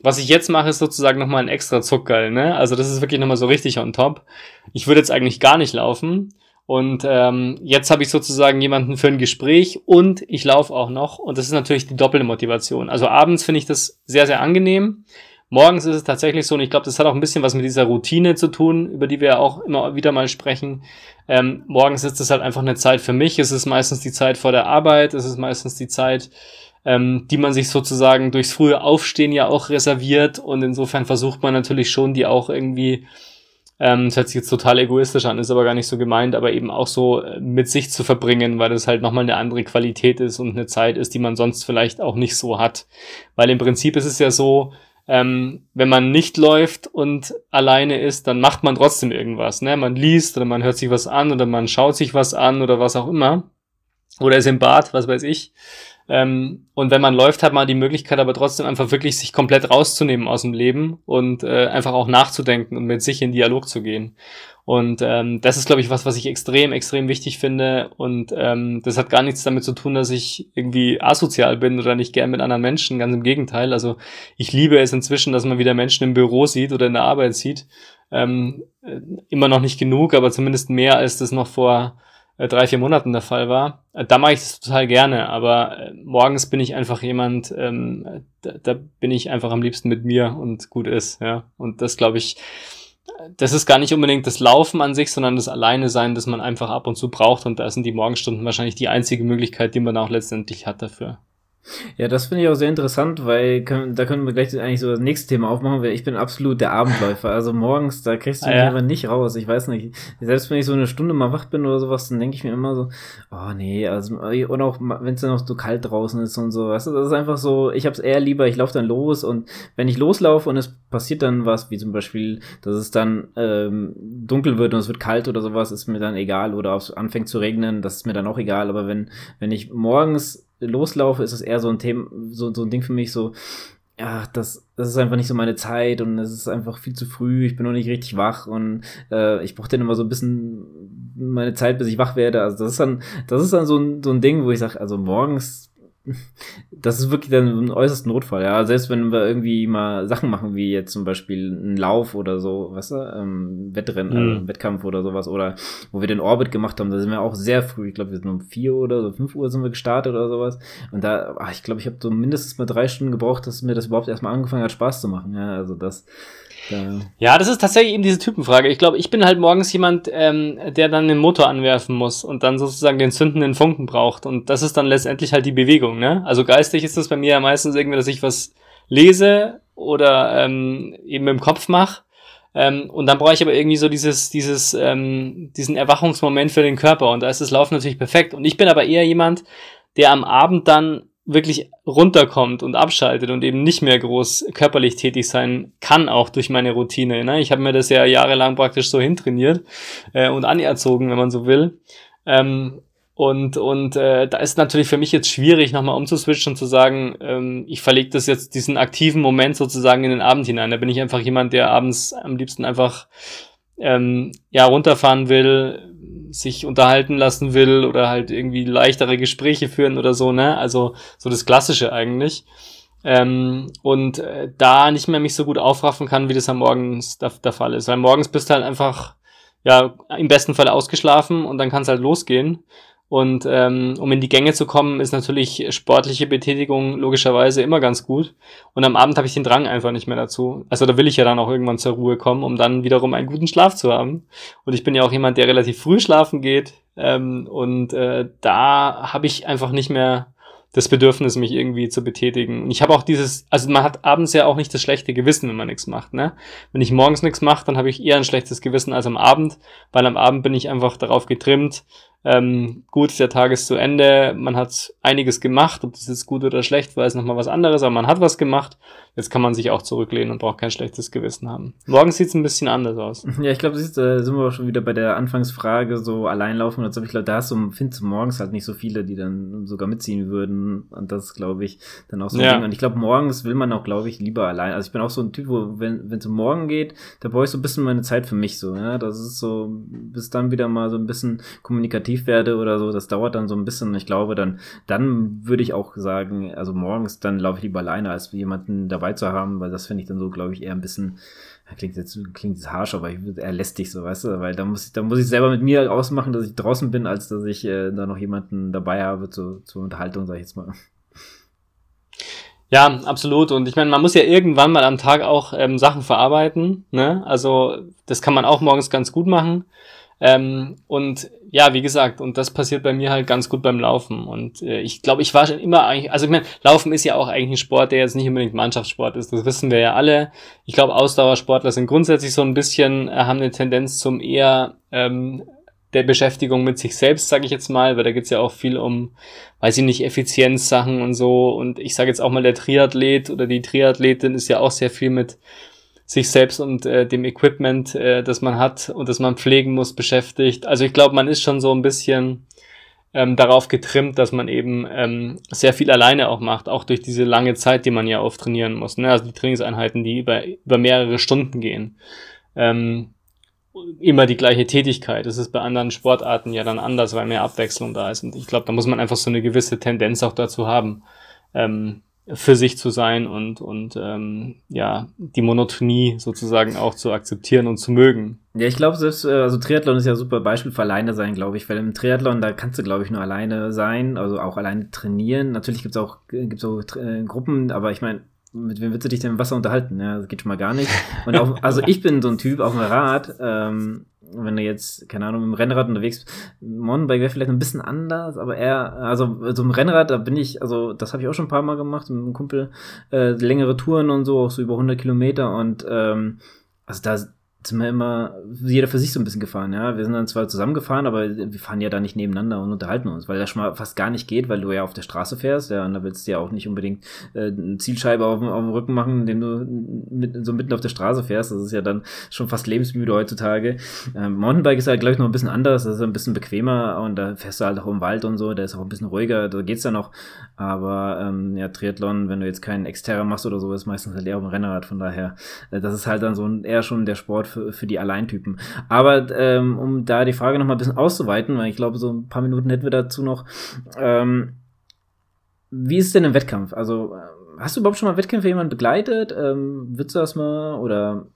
was ich jetzt mache, ist sozusagen nochmal ein extra Zuckgeil, ne? Also das ist wirklich nochmal so richtig on top. Ich würde jetzt eigentlich gar nicht laufen. Und ähm, jetzt habe ich sozusagen jemanden für ein Gespräch und ich laufe auch noch. Und das ist natürlich die doppelte Motivation. Also abends finde ich das sehr, sehr angenehm. Morgens ist es tatsächlich so, und ich glaube, das hat auch ein bisschen was mit dieser Routine zu tun, über die wir auch immer wieder mal sprechen. Ähm, morgens ist es halt einfach eine Zeit für mich. Es ist meistens die Zeit vor der Arbeit. Es ist meistens die Zeit, ähm, die man sich sozusagen durchs frühe Aufstehen ja auch reserviert. Und insofern versucht man natürlich schon, die auch irgendwie ähm, das hört sich jetzt total egoistisch an, ist aber gar nicht so gemeint, aber eben auch so äh, mit sich zu verbringen, weil das halt nochmal eine andere Qualität ist und eine Zeit ist, die man sonst vielleicht auch nicht so hat. Weil im Prinzip ist es ja so, ähm, wenn man nicht läuft und alleine ist, dann macht man trotzdem irgendwas. Ne? Man liest oder man hört sich was an oder man schaut sich was an oder was auch immer. Oder ist im Bad, was weiß ich. Ähm, und wenn man läuft, hat man die Möglichkeit aber trotzdem einfach wirklich sich komplett rauszunehmen aus dem Leben und äh, einfach auch nachzudenken und mit sich in Dialog zu gehen. Und ähm, das ist, glaube ich, was, was ich extrem, extrem wichtig finde. Und ähm, das hat gar nichts damit zu tun, dass ich irgendwie asozial bin oder nicht gern mit anderen Menschen. Ganz im Gegenteil. Also ich liebe es inzwischen, dass man wieder Menschen im Büro sieht oder in der Arbeit sieht. Ähm, äh, immer noch nicht genug, aber zumindest mehr als das noch vor drei, vier Monaten der Fall war. Äh, da mache ich das total gerne, aber äh, morgens bin ich einfach jemand, ähm, da, da bin ich einfach am liebsten mit mir und gut ist, ja. Und das glaube ich, das ist gar nicht unbedingt das Laufen an sich, sondern das Alleine sein, das man einfach ab und zu braucht. Und da sind die Morgenstunden wahrscheinlich die einzige Möglichkeit, die man auch letztendlich hat dafür. Ja, das finde ich auch sehr interessant, weil können, da können wir gleich eigentlich so das nächste Thema aufmachen, weil ich bin absolut der Abendläufer. Also morgens, da kriegst du ah, mich ja. einfach nicht raus. Ich weiß nicht. Selbst wenn ich so eine Stunde mal wach bin oder sowas, dann denke ich mir immer so, oh nee, also und auch wenn es dann noch so kalt draußen ist und so, weißt du, das ist einfach so, ich hab's eher lieber, ich laufe dann los und wenn ich loslaufe und es passiert dann was, wie zum Beispiel, dass es dann ähm, dunkel wird und es wird kalt oder sowas, ist mir dann egal oder es anfängt zu regnen, das ist mir dann auch egal. Aber wenn, wenn ich morgens loslaufe, ist es eher so ein Thema, so, so ein Ding für mich, so, ja, das, das ist einfach nicht so meine Zeit und es ist einfach viel zu früh, ich bin noch nicht richtig wach und äh, ich brauche dann immer so ein bisschen meine Zeit, bis ich wach werde. Also das ist dann, das ist dann so ein, so ein Ding, wo ich sage, also morgens das ist wirklich dann ein äußerster Notfall, ja. Selbst wenn wir irgendwie mal Sachen machen, wie jetzt zum Beispiel einen Lauf oder so, weißt du, ähm, Wettrennen, mhm. also Wettkampf oder sowas, oder wo wir den Orbit gemacht haben, da sind wir auch sehr früh, ich glaube, wir sind um vier oder so fünf Uhr sind wir gestartet oder sowas. Und da, ach, ich glaube, ich habe so mindestens mal drei Stunden gebraucht, dass mir das überhaupt erstmal angefangen hat, Spaß zu machen, ja. Also das, ja. das ist tatsächlich eben diese Typenfrage. Ich glaube, ich bin halt morgens jemand, ähm, der dann den Motor anwerfen muss und dann sozusagen den zündenden Funken braucht. Und das ist dann letztendlich halt die Bewegung, ne? Also geistig ist das bei mir ja meistens irgendwie, dass ich was lese oder ähm, eben im Kopf mache. Ähm, und dann brauche ich aber irgendwie so dieses, dieses, ähm, diesen Erwachungsmoment für den Körper. Und da ist das Laufen natürlich perfekt. Und ich bin aber eher jemand, der am Abend dann wirklich runterkommt und abschaltet und eben nicht mehr groß körperlich tätig sein kann, auch durch meine Routine. Ne? Ich habe mir das ja jahrelang praktisch so hintrainiert äh, und anerzogen, wenn man so will. Ähm, und und äh, da ist natürlich für mich jetzt schwierig, nochmal umzuswitchen und zu sagen, ähm, ich verlege das jetzt, diesen aktiven Moment sozusagen in den Abend hinein. Da bin ich einfach jemand, der abends am liebsten einfach ähm, ja runterfahren will, sich unterhalten lassen will oder halt irgendwie leichtere Gespräche führen oder so, ne? Also so das Klassische eigentlich. Ähm, und äh, da nicht mehr mich so gut aufraffen kann, wie das am Morgens der, der Fall ist. Weil morgens bist du halt einfach, ja, im besten Fall ausgeschlafen und dann kann es halt losgehen. Und ähm, um in die Gänge zu kommen, ist natürlich sportliche Betätigung logischerweise immer ganz gut. Und am Abend habe ich den Drang einfach nicht mehr dazu. Also da will ich ja dann auch irgendwann zur Ruhe kommen, um dann wiederum einen guten Schlaf zu haben. Und ich bin ja auch jemand, der relativ früh schlafen geht. Ähm, und äh, da habe ich einfach nicht mehr das Bedürfnis, mich irgendwie zu betätigen. Und ich habe auch dieses, also man hat abends ja auch nicht das schlechte Gewissen, wenn man nichts macht. Ne? Wenn ich morgens nichts mache, dann habe ich eher ein schlechtes Gewissen als am Abend, weil am Abend bin ich einfach darauf getrimmt, ähm, gut, der Tag ist zu Ende, man hat einiges gemacht, ob das jetzt gut oder schlecht war, ist nochmal was anderes, aber man hat was gemacht. Jetzt kann man sich auch zurücklehnen und braucht kein schlechtes Gewissen haben. Morgen sieht es ein bisschen anders aus. Ja, ich glaube, da sind wir auch schon wieder bei der Anfangsfrage, so alleinlaufen oder so. Ich glaube, da hast du, findest du morgens halt nicht so viele, die dann sogar mitziehen würden. Und das glaube ich dann auch so ja. Ding. Und ich glaube, morgens will man auch, glaube ich, lieber allein. Also ich bin auch so ein Typ, wo, wenn es um morgen geht, da brauche ich so ein bisschen meine Zeit für mich so. Ja, das ist so, bis dann wieder mal so ein bisschen kommunikativ aktiv werde oder so, das dauert dann so ein bisschen. Ich glaube, dann, dann würde ich auch sagen, also morgens, dann laufe ich lieber alleine, als jemanden dabei zu haben, weil das finde ich dann so, glaube ich, eher ein bisschen, klingt jetzt, klingt jetzt harsch, aber ich eher lästig, so, weißt du, weil da muss ich, da muss ich selber mit mir ausmachen, dass ich draußen bin, als dass ich äh, da noch jemanden dabei habe zu, zur Unterhaltung, sag ich jetzt mal. Ja, absolut. Und ich meine, man muss ja irgendwann mal am Tag auch ähm, Sachen verarbeiten. Ne? Also das kann man auch morgens ganz gut machen. Ähm, und ja, wie gesagt, und das passiert bei mir halt ganz gut beim Laufen. Und äh, ich glaube, ich war schon immer eigentlich, also ich meine, Laufen ist ja auch eigentlich ein Sport, der jetzt nicht unbedingt Mannschaftssport ist. Das wissen wir ja alle. Ich glaube, Ausdauersportler sind grundsätzlich so ein bisschen, äh, haben eine Tendenz zum eher ähm, der Beschäftigung mit sich selbst, sage ich jetzt mal, weil da geht's ja auch viel um, weiß ich nicht, Effizienzsachen und so. Und ich sage jetzt auch mal, der Triathlet oder die Triathletin ist ja auch sehr viel mit sich selbst und äh, dem Equipment, äh, das man hat und das man pflegen muss, beschäftigt. Also ich glaube, man ist schon so ein bisschen ähm, darauf getrimmt, dass man eben ähm, sehr viel alleine auch macht, auch durch diese lange Zeit, die man ja oft trainieren muss. Ne? Also die Trainingseinheiten, die über, über mehrere Stunden gehen. Ähm, immer die gleiche Tätigkeit. Das ist bei anderen Sportarten ja dann anders, weil mehr Abwechslung da ist. Und ich glaube, da muss man einfach so eine gewisse Tendenz auch dazu haben, ähm, für sich zu sein und, und ähm, ja, die Monotonie sozusagen auch zu akzeptieren und zu mögen. Ja, ich glaube, selbst, äh, also Triathlon ist ja ein super Beispiel für alleine sein, glaube ich, weil im Triathlon, da kannst du, glaube ich, nur alleine sein, also auch alleine trainieren. Natürlich gibt's auch, gibt's auch äh, Gruppen, aber ich meine, mit wem willst du dich denn im Wasser unterhalten? Ja, das geht schon mal gar nicht. Und auch, also ich bin so ein Typ auf dem Rad, ähm, wenn du jetzt, keine Ahnung, mit dem Rennrad unterwegs bist, Mountainbike wäre vielleicht ein bisschen anders, aber eher, also so im Rennrad, da bin ich, also das habe ich auch schon ein paar Mal gemacht mit einem Kumpel, äh, längere Touren und so, auch so über 100 Kilometer und ähm, also da sind wir immer jeder für sich so ein bisschen gefahren, ja. Wir sind dann zwar zusammengefahren, aber wir fahren ja da nicht nebeneinander und unterhalten uns, weil das schon mal fast gar nicht geht, weil du ja auf der Straße fährst, ja, und da willst du ja auch nicht unbedingt äh, eine Zielscheibe auf, auf dem Rücken machen, indem du mit, so mitten auf der Straße fährst. Das ist ja dann schon fast lebensmüde heutzutage. Ähm, Mountainbike ist halt, glaube ich, noch ein bisschen anders, das ist ein bisschen bequemer und da fährst du halt auch im Wald und so, da ist auch ein bisschen ruhiger, da geht's ja noch. Aber ähm, ja, Triathlon, wenn du jetzt keinen Exterra machst oder so, ist meistens halt eher auf dem Rennrad, von daher, äh, das ist halt dann so ein, eher schon der Sport für, für die Alleintypen. Aber ähm, um da die Frage noch mal ein bisschen auszuweiten, weil ich glaube, so ein paar Minuten hätten wir dazu noch. Ähm, wie ist es denn im Wettkampf? Also, äh, hast du überhaupt schon mal Wettkämpfe jemand begleitet? Ähm, willst du das mal? Oder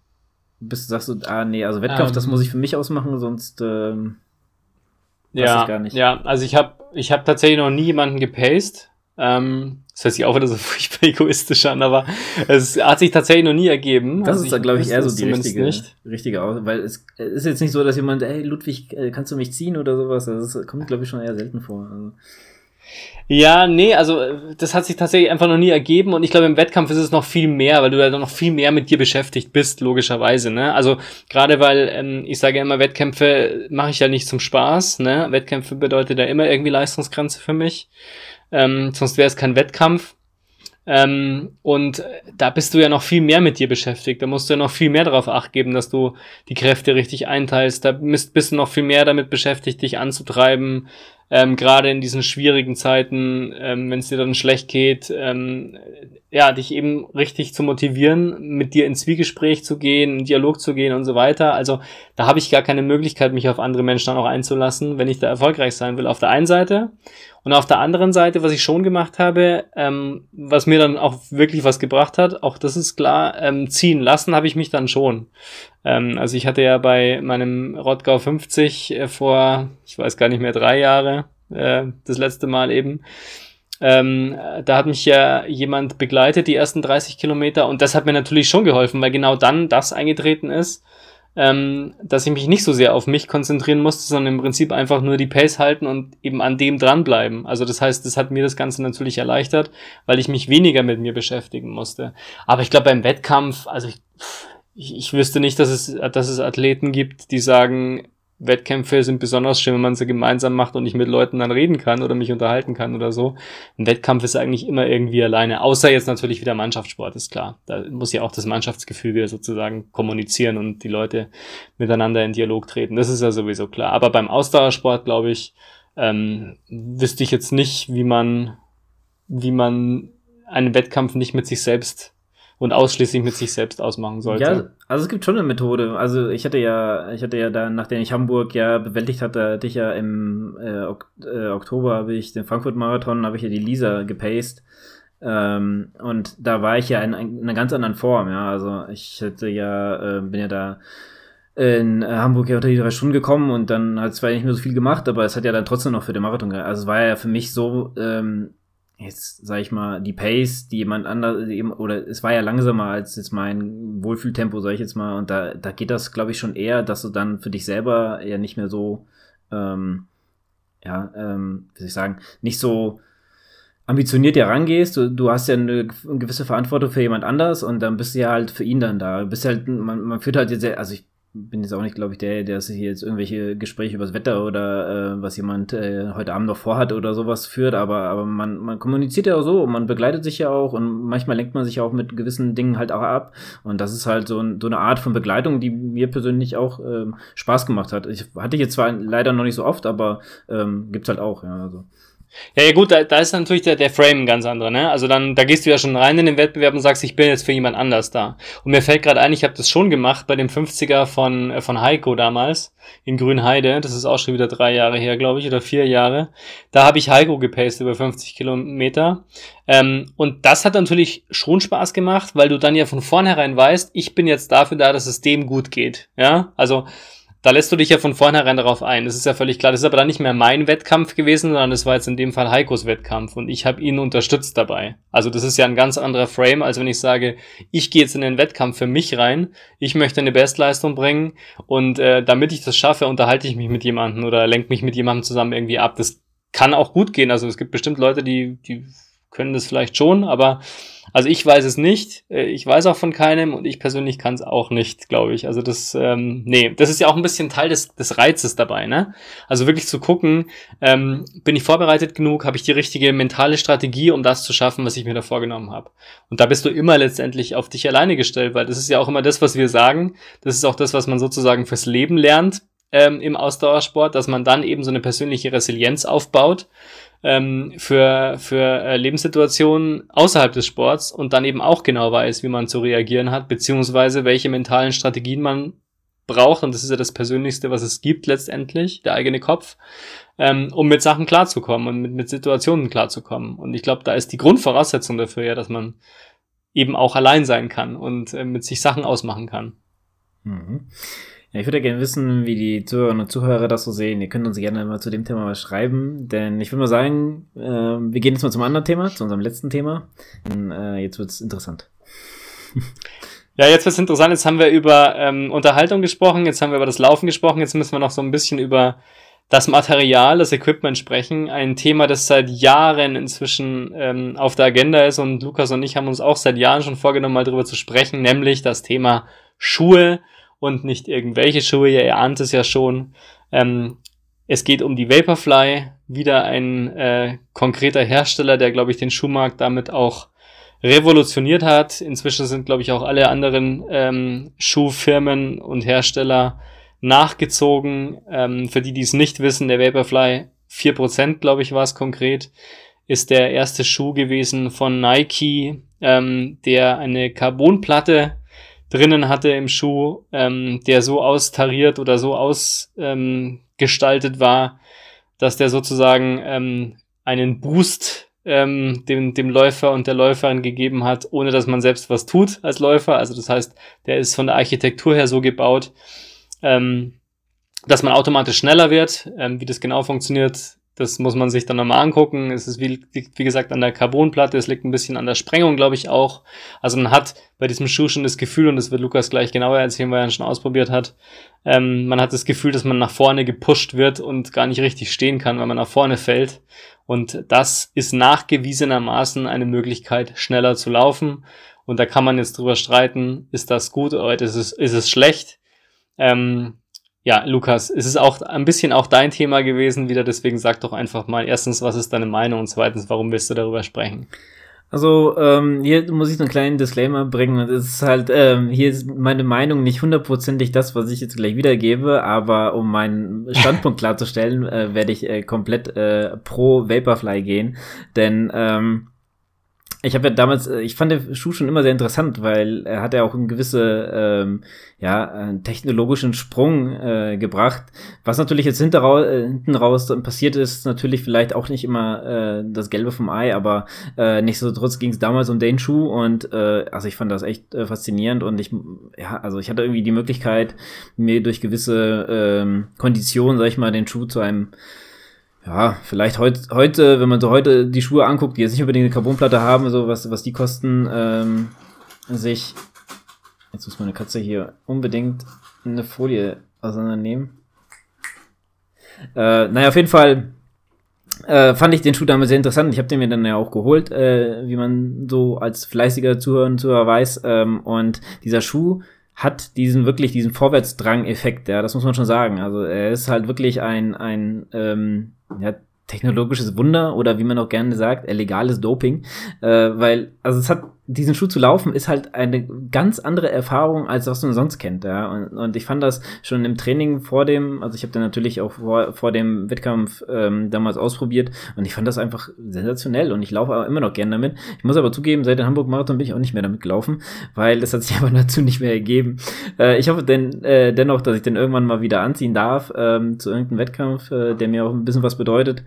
bist, sagst du, ah, nee, also Wettkampf, um, das ähm. muss ich für mich ausmachen, sonst. Ähm, ja, ja, also ich habe ich hab tatsächlich noch nie jemanden gepaced. Ähm, das hört sich auch wieder so furchtbar egoistisch an, aber es hat sich tatsächlich noch nie ergeben. Das also ist da, glaube ich, eher so die richtige, nicht. richtige Aus weil es ist jetzt nicht so, dass jemand, hey Ludwig, äh, kannst du mich ziehen oder sowas? Also das kommt, glaube ich, schon eher selten vor. Also. Ja, nee, also das hat sich tatsächlich einfach noch nie ergeben und ich glaube im Wettkampf ist es noch viel mehr, weil du da noch viel mehr mit dir beschäftigt bist, logischerweise, ne? Also gerade weil ähm, ich sage ja immer, Wettkämpfe mache ich ja nicht zum Spaß, ne? Wettkämpfe bedeutet ja immer irgendwie Leistungsgrenze für mich ähm, sonst wäre es kein Wettkampf. Ähm, und da bist du ja noch viel mehr mit dir beschäftigt. Da musst du ja noch viel mehr darauf acht geben, dass du die Kräfte richtig einteilst. Da bist, bist du noch viel mehr damit beschäftigt, dich anzutreiben. Ähm, Gerade in diesen schwierigen Zeiten, ähm, wenn es dir dann schlecht geht, ähm, ja, dich eben richtig zu motivieren, mit dir ins Zwiegespräch zu gehen, in Dialog zu gehen und so weiter. Also da habe ich gar keine Möglichkeit, mich auf andere Menschen dann auch einzulassen, wenn ich da erfolgreich sein will. Auf der einen Seite. Und auf der anderen Seite, was ich schon gemacht habe, ähm, was mir dann auch wirklich was gebracht hat, auch das ist klar, ähm, ziehen lassen habe ich mich dann schon. Ähm, also ich hatte ja bei meinem Rottgau 50 äh, vor, ich weiß gar nicht mehr, drei Jahre, äh, das letzte Mal eben. Ähm, da hat mich ja jemand begleitet, die ersten 30 Kilometer, und das hat mir natürlich schon geholfen, weil genau dann das eingetreten ist, ähm, dass ich mich nicht so sehr auf mich konzentrieren musste, sondern im Prinzip einfach nur die Pace halten und eben an dem dranbleiben. Also das heißt, das hat mir das Ganze natürlich erleichtert, weil ich mich weniger mit mir beschäftigen musste. Aber ich glaube, beim Wettkampf, also ich, ich, ich wüsste nicht, dass es, dass es Athleten gibt, die sagen, Wettkämpfe sind besonders schön, wenn man sie gemeinsam macht und ich mit Leuten dann reden kann oder mich unterhalten kann oder so. Ein Wettkampf ist eigentlich immer irgendwie alleine, außer jetzt natürlich wieder Mannschaftssport, ist klar. Da muss ja auch das Mannschaftsgefüge sozusagen kommunizieren und die Leute miteinander in Dialog treten. Das ist ja sowieso klar. Aber beim Ausdauersport, glaube ich, ähm, wüsste ich jetzt nicht, wie man, wie man einen Wettkampf nicht mit sich selbst und ausschließlich mit sich selbst ausmachen sollte. Ja, also es gibt schon eine Methode. Also ich hatte ja, ich hatte ja da, nachdem ich Hamburg ja bewältigt hatte, hatte ich ja im äh, ok äh, Oktober habe ich den Frankfurt-Marathon, habe ich ja die Lisa gepaced. Ähm, und da war ich ja in, in, einer ganz anderen Form, ja. Also ich hatte ja, äh, bin ja da in Hamburg ja unter die drei Stunden gekommen und dann hat es zwar nicht mehr so viel gemacht, aber es hat ja dann trotzdem noch für den Marathon gereicht. Also es war ja für mich so, ähm, jetzt sag ich mal, die Pace, die jemand anders, oder es war ja langsamer als jetzt mein Wohlfühltempo, sag ich jetzt mal, und da, da geht das, glaube ich, schon eher, dass du dann für dich selber ja nicht mehr so, ähm, ja, ähm, wie soll ich sagen, nicht so ambitioniert ja rangehst, du, du hast ja eine, gewisse Verantwortung für jemand anders und dann bist du ja halt für ihn dann da. Du bist halt, man, man führt halt jetzt, also ich bin jetzt auch nicht, glaube ich, der, der sich jetzt irgendwelche Gespräche über das Wetter oder äh, was jemand äh, heute Abend noch vorhat oder sowas führt, aber, aber man, man kommuniziert ja auch so und man begleitet sich ja auch und manchmal lenkt man sich auch mit gewissen Dingen halt auch ab. Und das ist halt so, ein, so eine Art von Begleitung, die mir persönlich auch ähm, Spaß gemacht hat. Ich hatte jetzt zwar leider noch nicht so oft, aber ähm, gibt's halt auch, ja. Also. Ja, ja gut, da, da ist natürlich der, der Frame ein ganz anderer, ne? Also dann, da gehst du ja schon rein in den Wettbewerb und sagst, ich bin jetzt für jemand anders da. Und mir fällt gerade ein, ich habe das schon gemacht bei dem 50er von, äh, von Heiko damals in Grünheide. Das ist auch schon wieder drei Jahre her, glaube ich, oder vier Jahre. Da habe ich Heiko gepaced über 50 Kilometer. Ähm, und das hat natürlich schon Spaß gemacht, weil du dann ja von vornherein weißt, ich bin jetzt dafür da, dass es dem gut geht. Ja, also da lässt du dich ja von vornherein darauf ein. Das ist ja völlig klar. Das ist aber dann nicht mehr mein Wettkampf gewesen, sondern das war jetzt in dem Fall Heikos Wettkampf und ich habe ihn unterstützt dabei. Also das ist ja ein ganz anderer Frame, als wenn ich sage, ich gehe jetzt in den Wettkampf für mich rein, ich möchte eine Bestleistung bringen und äh, damit ich das schaffe, unterhalte ich mich mit jemandem oder lenke mich mit jemandem zusammen irgendwie ab. Das kann auch gut gehen. Also es gibt bestimmt Leute, die, die können das vielleicht schon, aber also ich weiß es nicht. Äh, ich weiß auch von keinem und ich persönlich kann es auch nicht, glaube ich. Also das, ähm, nee, das ist ja auch ein bisschen Teil des, des Reizes dabei, ne? Also wirklich zu gucken, ähm, bin ich vorbereitet genug, habe ich die richtige mentale Strategie, um das zu schaffen, was ich mir da vorgenommen habe. Und da bist du immer letztendlich auf dich alleine gestellt, weil das ist ja auch immer das, was wir sagen. Das ist auch das, was man sozusagen fürs Leben lernt ähm, im Ausdauersport, dass man dann eben so eine persönliche Resilienz aufbaut ähm, für, für äh, Lebenssituationen außerhalb des Sports und dann eben auch genau weiß, wie man zu reagieren hat, beziehungsweise welche mentalen Strategien man braucht, und das ist ja das Persönlichste, was es gibt letztendlich, der eigene Kopf, ähm, um mit Sachen klarzukommen und mit, mit Situationen klarzukommen. Und ich glaube, da ist die Grundvoraussetzung dafür ja, dass man eben auch allein sein kann und äh, mit sich Sachen ausmachen kann. Mhm. Ja, ich würde gerne wissen, wie die Zuhörerinnen und Zuhörer das so sehen. Ihr könnt uns gerne mal zu dem Thema was schreiben, denn ich würde mal sagen, äh, wir gehen jetzt mal zum anderen Thema, zu unserem letzten Thema. Und, äh, jetzt wird's interessant. Ja, jetzt wird's interessant. Jetzt haben wir über ähm, Unterhaltung gesprochen, jetzt haben wir über das Laufen gesprochen, jetzt müssen wir noch so ein bisschen über das Material, das Equipment sprechen. Ein Thema, das seit Jahren inzwischen ähm, auf der Agenda ist und Lukas und ich haben uns auch seit Jahren schon vorgenommen, mal drüber zu sprechen, nämlich das Thema Schuhe und nicht irgendwelche Schuhe. Ihr ahnt es ja schon. Ähm, es geht um die Vaporfly, wieder ein äh, konkreter Hersteller, der, glaube ich, den Schuhmarkt damit auch revolutioniert hat. Inzwischen sind, glaube ich, auch alle anderen ähm, Schuhfirmen und Hersteller nachgezogen. Ähm, für die, die es nicht wissen, der Vaporfly, 4%, glaube ich, war es konkret, ist der erste Schuh gewesen von Nike, ähm, der eine Carbonplatte drinnen hatte im Schuh, ähm, der so austariert oder so ausgestaltet ähm, war, dass der sozusagen ähm, einen Boost ähm, dem, dem Läufer und der Läuferin gegeben hat, ohne dass man selbst was tut als Läufer. Also das heißt, der ist von der Architektur her so gebaut, ähm, dass man automatisch schneller wird. Ähm, wie das genau funktioniert, Das muss man sich dann nochmal angucken. Es ist wie, wie gesagt an der Carbonplatte, es liegt ein bisschen an der Sprengung, glaube ich auch. Also man hat bei diesem Schuh schon das Gefühl, und das wird Lukas gleich genauer erzählen, weil er ihn schon ausprobiert hat, ähm, man hat das Gefühl, dass man nach vorne gepusht wird und gar nicht richtig stehen kann, weil man nach vorne fällt. Und das ist nachgewiesenermaßen eine Möglichkeit, schneller zu laufen. Und da kann man jetzt drüber streiten, ist das gut oder ist es, ist es schlecht? Ähm, ja, Lukas, es ist auch ein bisschen auch dein Thema gewesen wieder, deswegen sag doch einfach mal erstens, was ist deine Meinung und zweitens, warum willst du darüber sprechen? Also ähm, hier muss ich einen kleinen Disclaimer bringen. Es ist halt, ähm, hier ist meine Meinung nicht hundertprozentig das, was ich jetzt gleich wiedergebe, aber um meinen Standpunkt klarzustellen, äh, werde ich äh, komplett äh, pro Vaporfly gehen. Denn ähm, ich habe ja damals, äh, ich fand den Schuh schon immer sehr interessant, weil er hat ja auch einen gewisse, ähm, ja, einen technologischen Sprung äh, gebracht. Was natürlich jetzt hinter, äh, hinten raus passiert ist, natürlich vielleicht auch nicht immer äh, das Gelbe vom Ei, aber äh, nichtsdestotrotz ging es damals um den Schuh und äh, also ich fand das echt äh, faszinierend und ich, ja, also ich hatte irgendwie die Möglichkeit, mir durch gewisse ähm, Konditionen, sag ich mal, den Schuh zu einem ja, vielleicht heut, heute, wenn man so heute die Schuhe anguckt, die jetzt nicht unbedingt eine Carbonplatte haben, so was, was die kosten, ähm, sich, jetzt muss meine Katze hier unbedingt eine Folie auseinandernehmen. Äh, naja, auf jeden Fall äh, fand ich den Schuh damals sehr interessant. Ich habe den mir dann ja auch geholt, äh, wie man so als fleißiger Zuhörer und Zuhörer weiß. Ähm, und dieser Schuh hat diesen wirklich diesen Vorwärtsdrang-Effekt, ja, das muss man schon sagen. Also er ist halt wirklich ein, ein ähm, ja, technologisches Wunder oder wie man auch gerne sagt, legales Doping, äh, weil also es hat diesen Schuh zu laufen ist halt eine ganz andere Erfahrung als was man sonst kennt, ja und, und ich fand das schon im Training vor dem, also ich habe dann natürlich auch vor, vor dem Wettkampf ähm, damals ausprobiert und ich fand das einfach sensationell und ich laufe auch immer noch gerne damit. Ich muss aber zugeben, seit dem Hamburg Marathon bin ich auch nicht mehr damit gelaufen, weil das hat sich aber dazu nicht mehr ergeben. Äh, ich hoffe denn äh, dennoch, dass ich den irgendwann mal wieder anziehen darf ähm, zu irgendeinem Wettkampf, äh, der mir auch ein bisschen was bedeutet.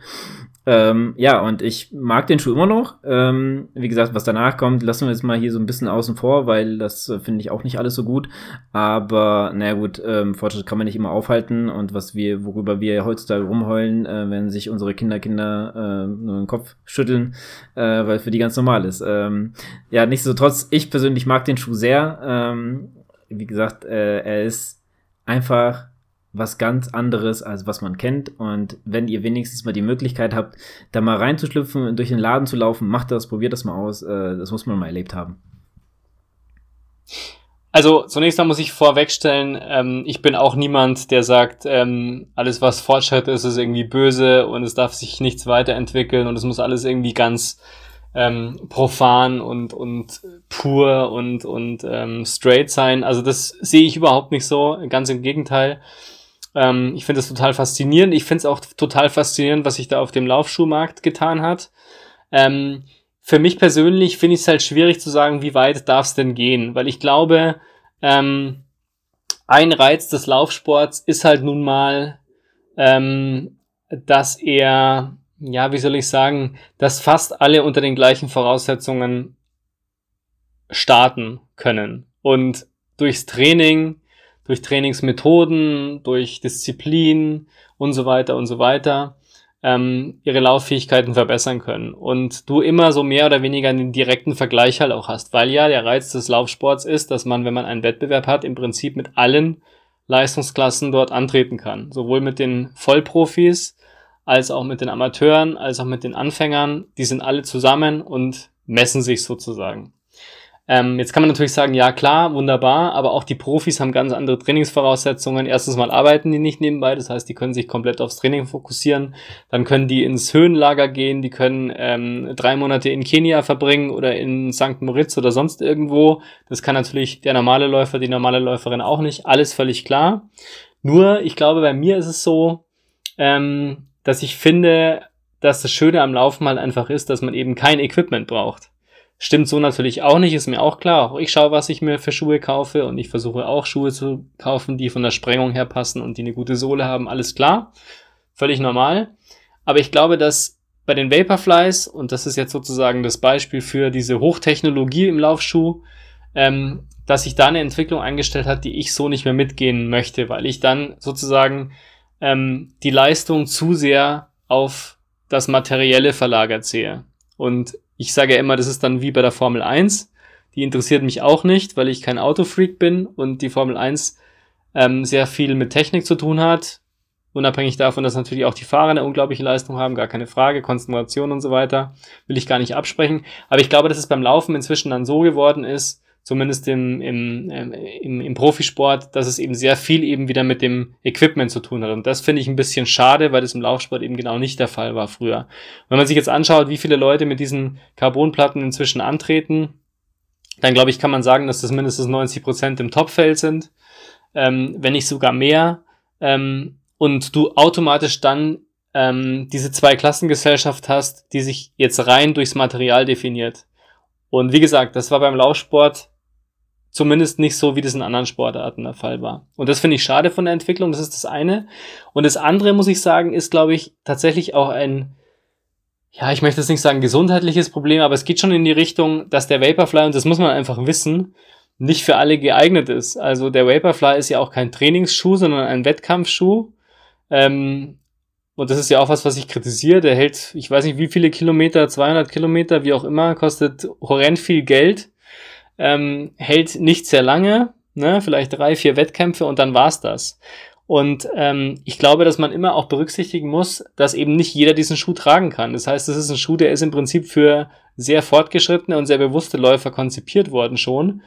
Ähm, ja, und ich mag den Schuh immer noch. Ähm, wie gesagt, was danach kommt, lassen wir jetzt mal hier so ein bisschen außen vor, weil das äh, finde ich auch nicht alles so gut. Aber naja gut, ähm, Fortschritt kann man nicht immer aufhalten und was wir, worüber wir heutzutage rumheulen, äh, wenn sich unsere Kinder, Kinder äh, nur den Kopf schütteln, äh, weil für die ganz normal ist. Ähm, ja, nichtsdestotrotz, ich persönlich mag den Schuh sehr. Ähm, wie gesagt, äh, er ist einfach was ganz anderes, als was man kennt. Und wenn ihr wenigstens mal die Möglichkeit habt, da mal reinzuschlüpfen und durch den Laden zu laufen, macht das, probiert das mal aus. Äh, das muss man mal erlebt haben. Also zunächst mal muss ich vorwegstellen, ähm, ich bin auch niemand, der sagt, ähm, alles was Fortschritt ist, ist irgendwie böse und es darf sich nichts weiterentwickeln und es muss alles irgendwie ganz ähm, profan und, und pur und, und ähm, straight sein. Also das sehe ich überhaupt nicht so, ganz im Gegenteil. Ähm, ich finde das total faszinierend. Ich finde es auch total faszinierend, was sich da auf dem Laufschuhmarkt getan hat. Ähm, für mich persönlich finde ich es halt schwierig zu sagen, wie weit darf es denn gehen, weil ich glaube, ähm, ein Reiz des Laufsports ist halt nun mal, ähm, dass er, ja, wie soll ich sagen, dass fast alle unter den gleichen Voraussetzungen starten können. Und durchs Training durch Trainingsmethoden, durch Disziplin und so weiter und so weiter ähm, ihre Lauffähigkeiten verbessern können. Und du immer so mehr oder weniger einen direkten Vergleich halt auch hast, weil ja der Reiz des Laufsports ist, dass man, wenn man einen Wettbewerb hat, im Prinzip mit allen Leistungsklassen dort antreten kann. Sowohl mit den Vollprofis als auch mit den Amateuren, als auch mit den Anfängern. Die sind alle zusammen und messen sich sozusagen. Ähm, jetzt kann man natürlich sagen, ja klar, wunderbar, aber auch die Profis haben ganz andere Trainingsvoraussetzungen. Erstens mal arbeiten die nicht nebenbei, das heißt, die können sich komplett aufs Training fokussieren. Dann können die ins Höhenlager gehen, die können ähm, drei Monate in Kenia verbringen oder in St. Moritz oder sonst irgendwo. Das kann natürlich der normale Läufer, die normale Läuferin auch nicht. Alles völlig klar. Nur, ich glaube, bei mir ist es so, ähm, dass ich finde, dass das Schöne am Laufen halt einfach ist, dass man eben kein Equipment braucht. Stimmt so natürlich auch nicht, ist mir auch klar. Auch ich schaue, was ich mir für Schuhe kaufe und ich versuche auch Schuhe zu kaufen, die von der Sprengung her passen und die eine gute Sohle haben. Alles klar. Völlig normal. Aber ich glaube, dass bei den Vaporflies, und das ist jetzt sozusagen das Beispiel für diese Hochtechnologie im Laufschuh, ähm, dass sich da eine Entwicklung eingestellt hat, die ich so nicht mehr mitgehen möchte, weil ich dann sozusagen ähm, die Leistung zu sehr auf das Materielle verlagert sehe. Und ich sage ja immer, das ist dann wie bei der Formel 1. Die interessiert mich auch nicht, weil ich kein Autofreak bin und die Formel 1 ähm, sehr viel mit Technik zu tun hat. Unabhängig davon, dass natürlich auch die Fahrer eine unglaubliche Leistung haben, gar keine Frage, Konzentration und so weiter, will ich gar nicht absprechen. Aber ich glaube, dass es beim Laufen inzwischen dann so geworden ist, zumindest im, im, ähm, im, im Profisport, dass es eben sehr viel eben wieder mit dem Equipment zu tun hat. Und das finde ich ein bisschen schade, weil das im Laufsport eben genau nicht der Fall war früher. Wenn man sich jetzt anschaut, wie viele Leute mit diesen Carbonplatten inzwischen antreten, dann glaube ich, kann man sagen, dass das mindestens 90 Prozent im Topfeld sind, ähm, wenn nicht sogar mehr. Ähm, und du automatisch dann ähm, diese zwei Klassengesellschaft hast, die sich jetzt rein durchs Material definiert. Und wie gesagt, das war beim Laufsport Zumindest nicht so, wie das in anderen Sportarten der Fall war. Und das finde ich schade von der Entwicklung. Das ist das eine. Und das andere, muss ich sagen, ist, glaube ich, tatsächlich auch ein, ja, ich möchte jetzt nicht sagen gesundheitliches Problem, aber es geht schon in die Richtung, dass der Vaporfly, und das muss man einfach wissen, nicht für alle geeignet ist. Also der Vaporfly ist ja auch kein Trainingsschuh, sondern ein Wettkampfschuh. Ähm, und das ist ja auch was, was ich kritisiere. Der hält, ich weiß nicht wie viele Kilometer, 200 Kilometer, wie auch immer, kostet horrend viel Geld ähm, hält nicht sehr lange, ne, vielleicht drei, vier Wettkämpfe und dann war's das. Und ähm, ich glaube, dass man immer auch berücksichtigen muss, dass eben nicht jeder diesen Schuh tragen kann. Das heißt, das ist ein Schuh, der ist im Prinzip für sehr fortgeschrittene und sehr bewusste Läufer konzipiert worden schon.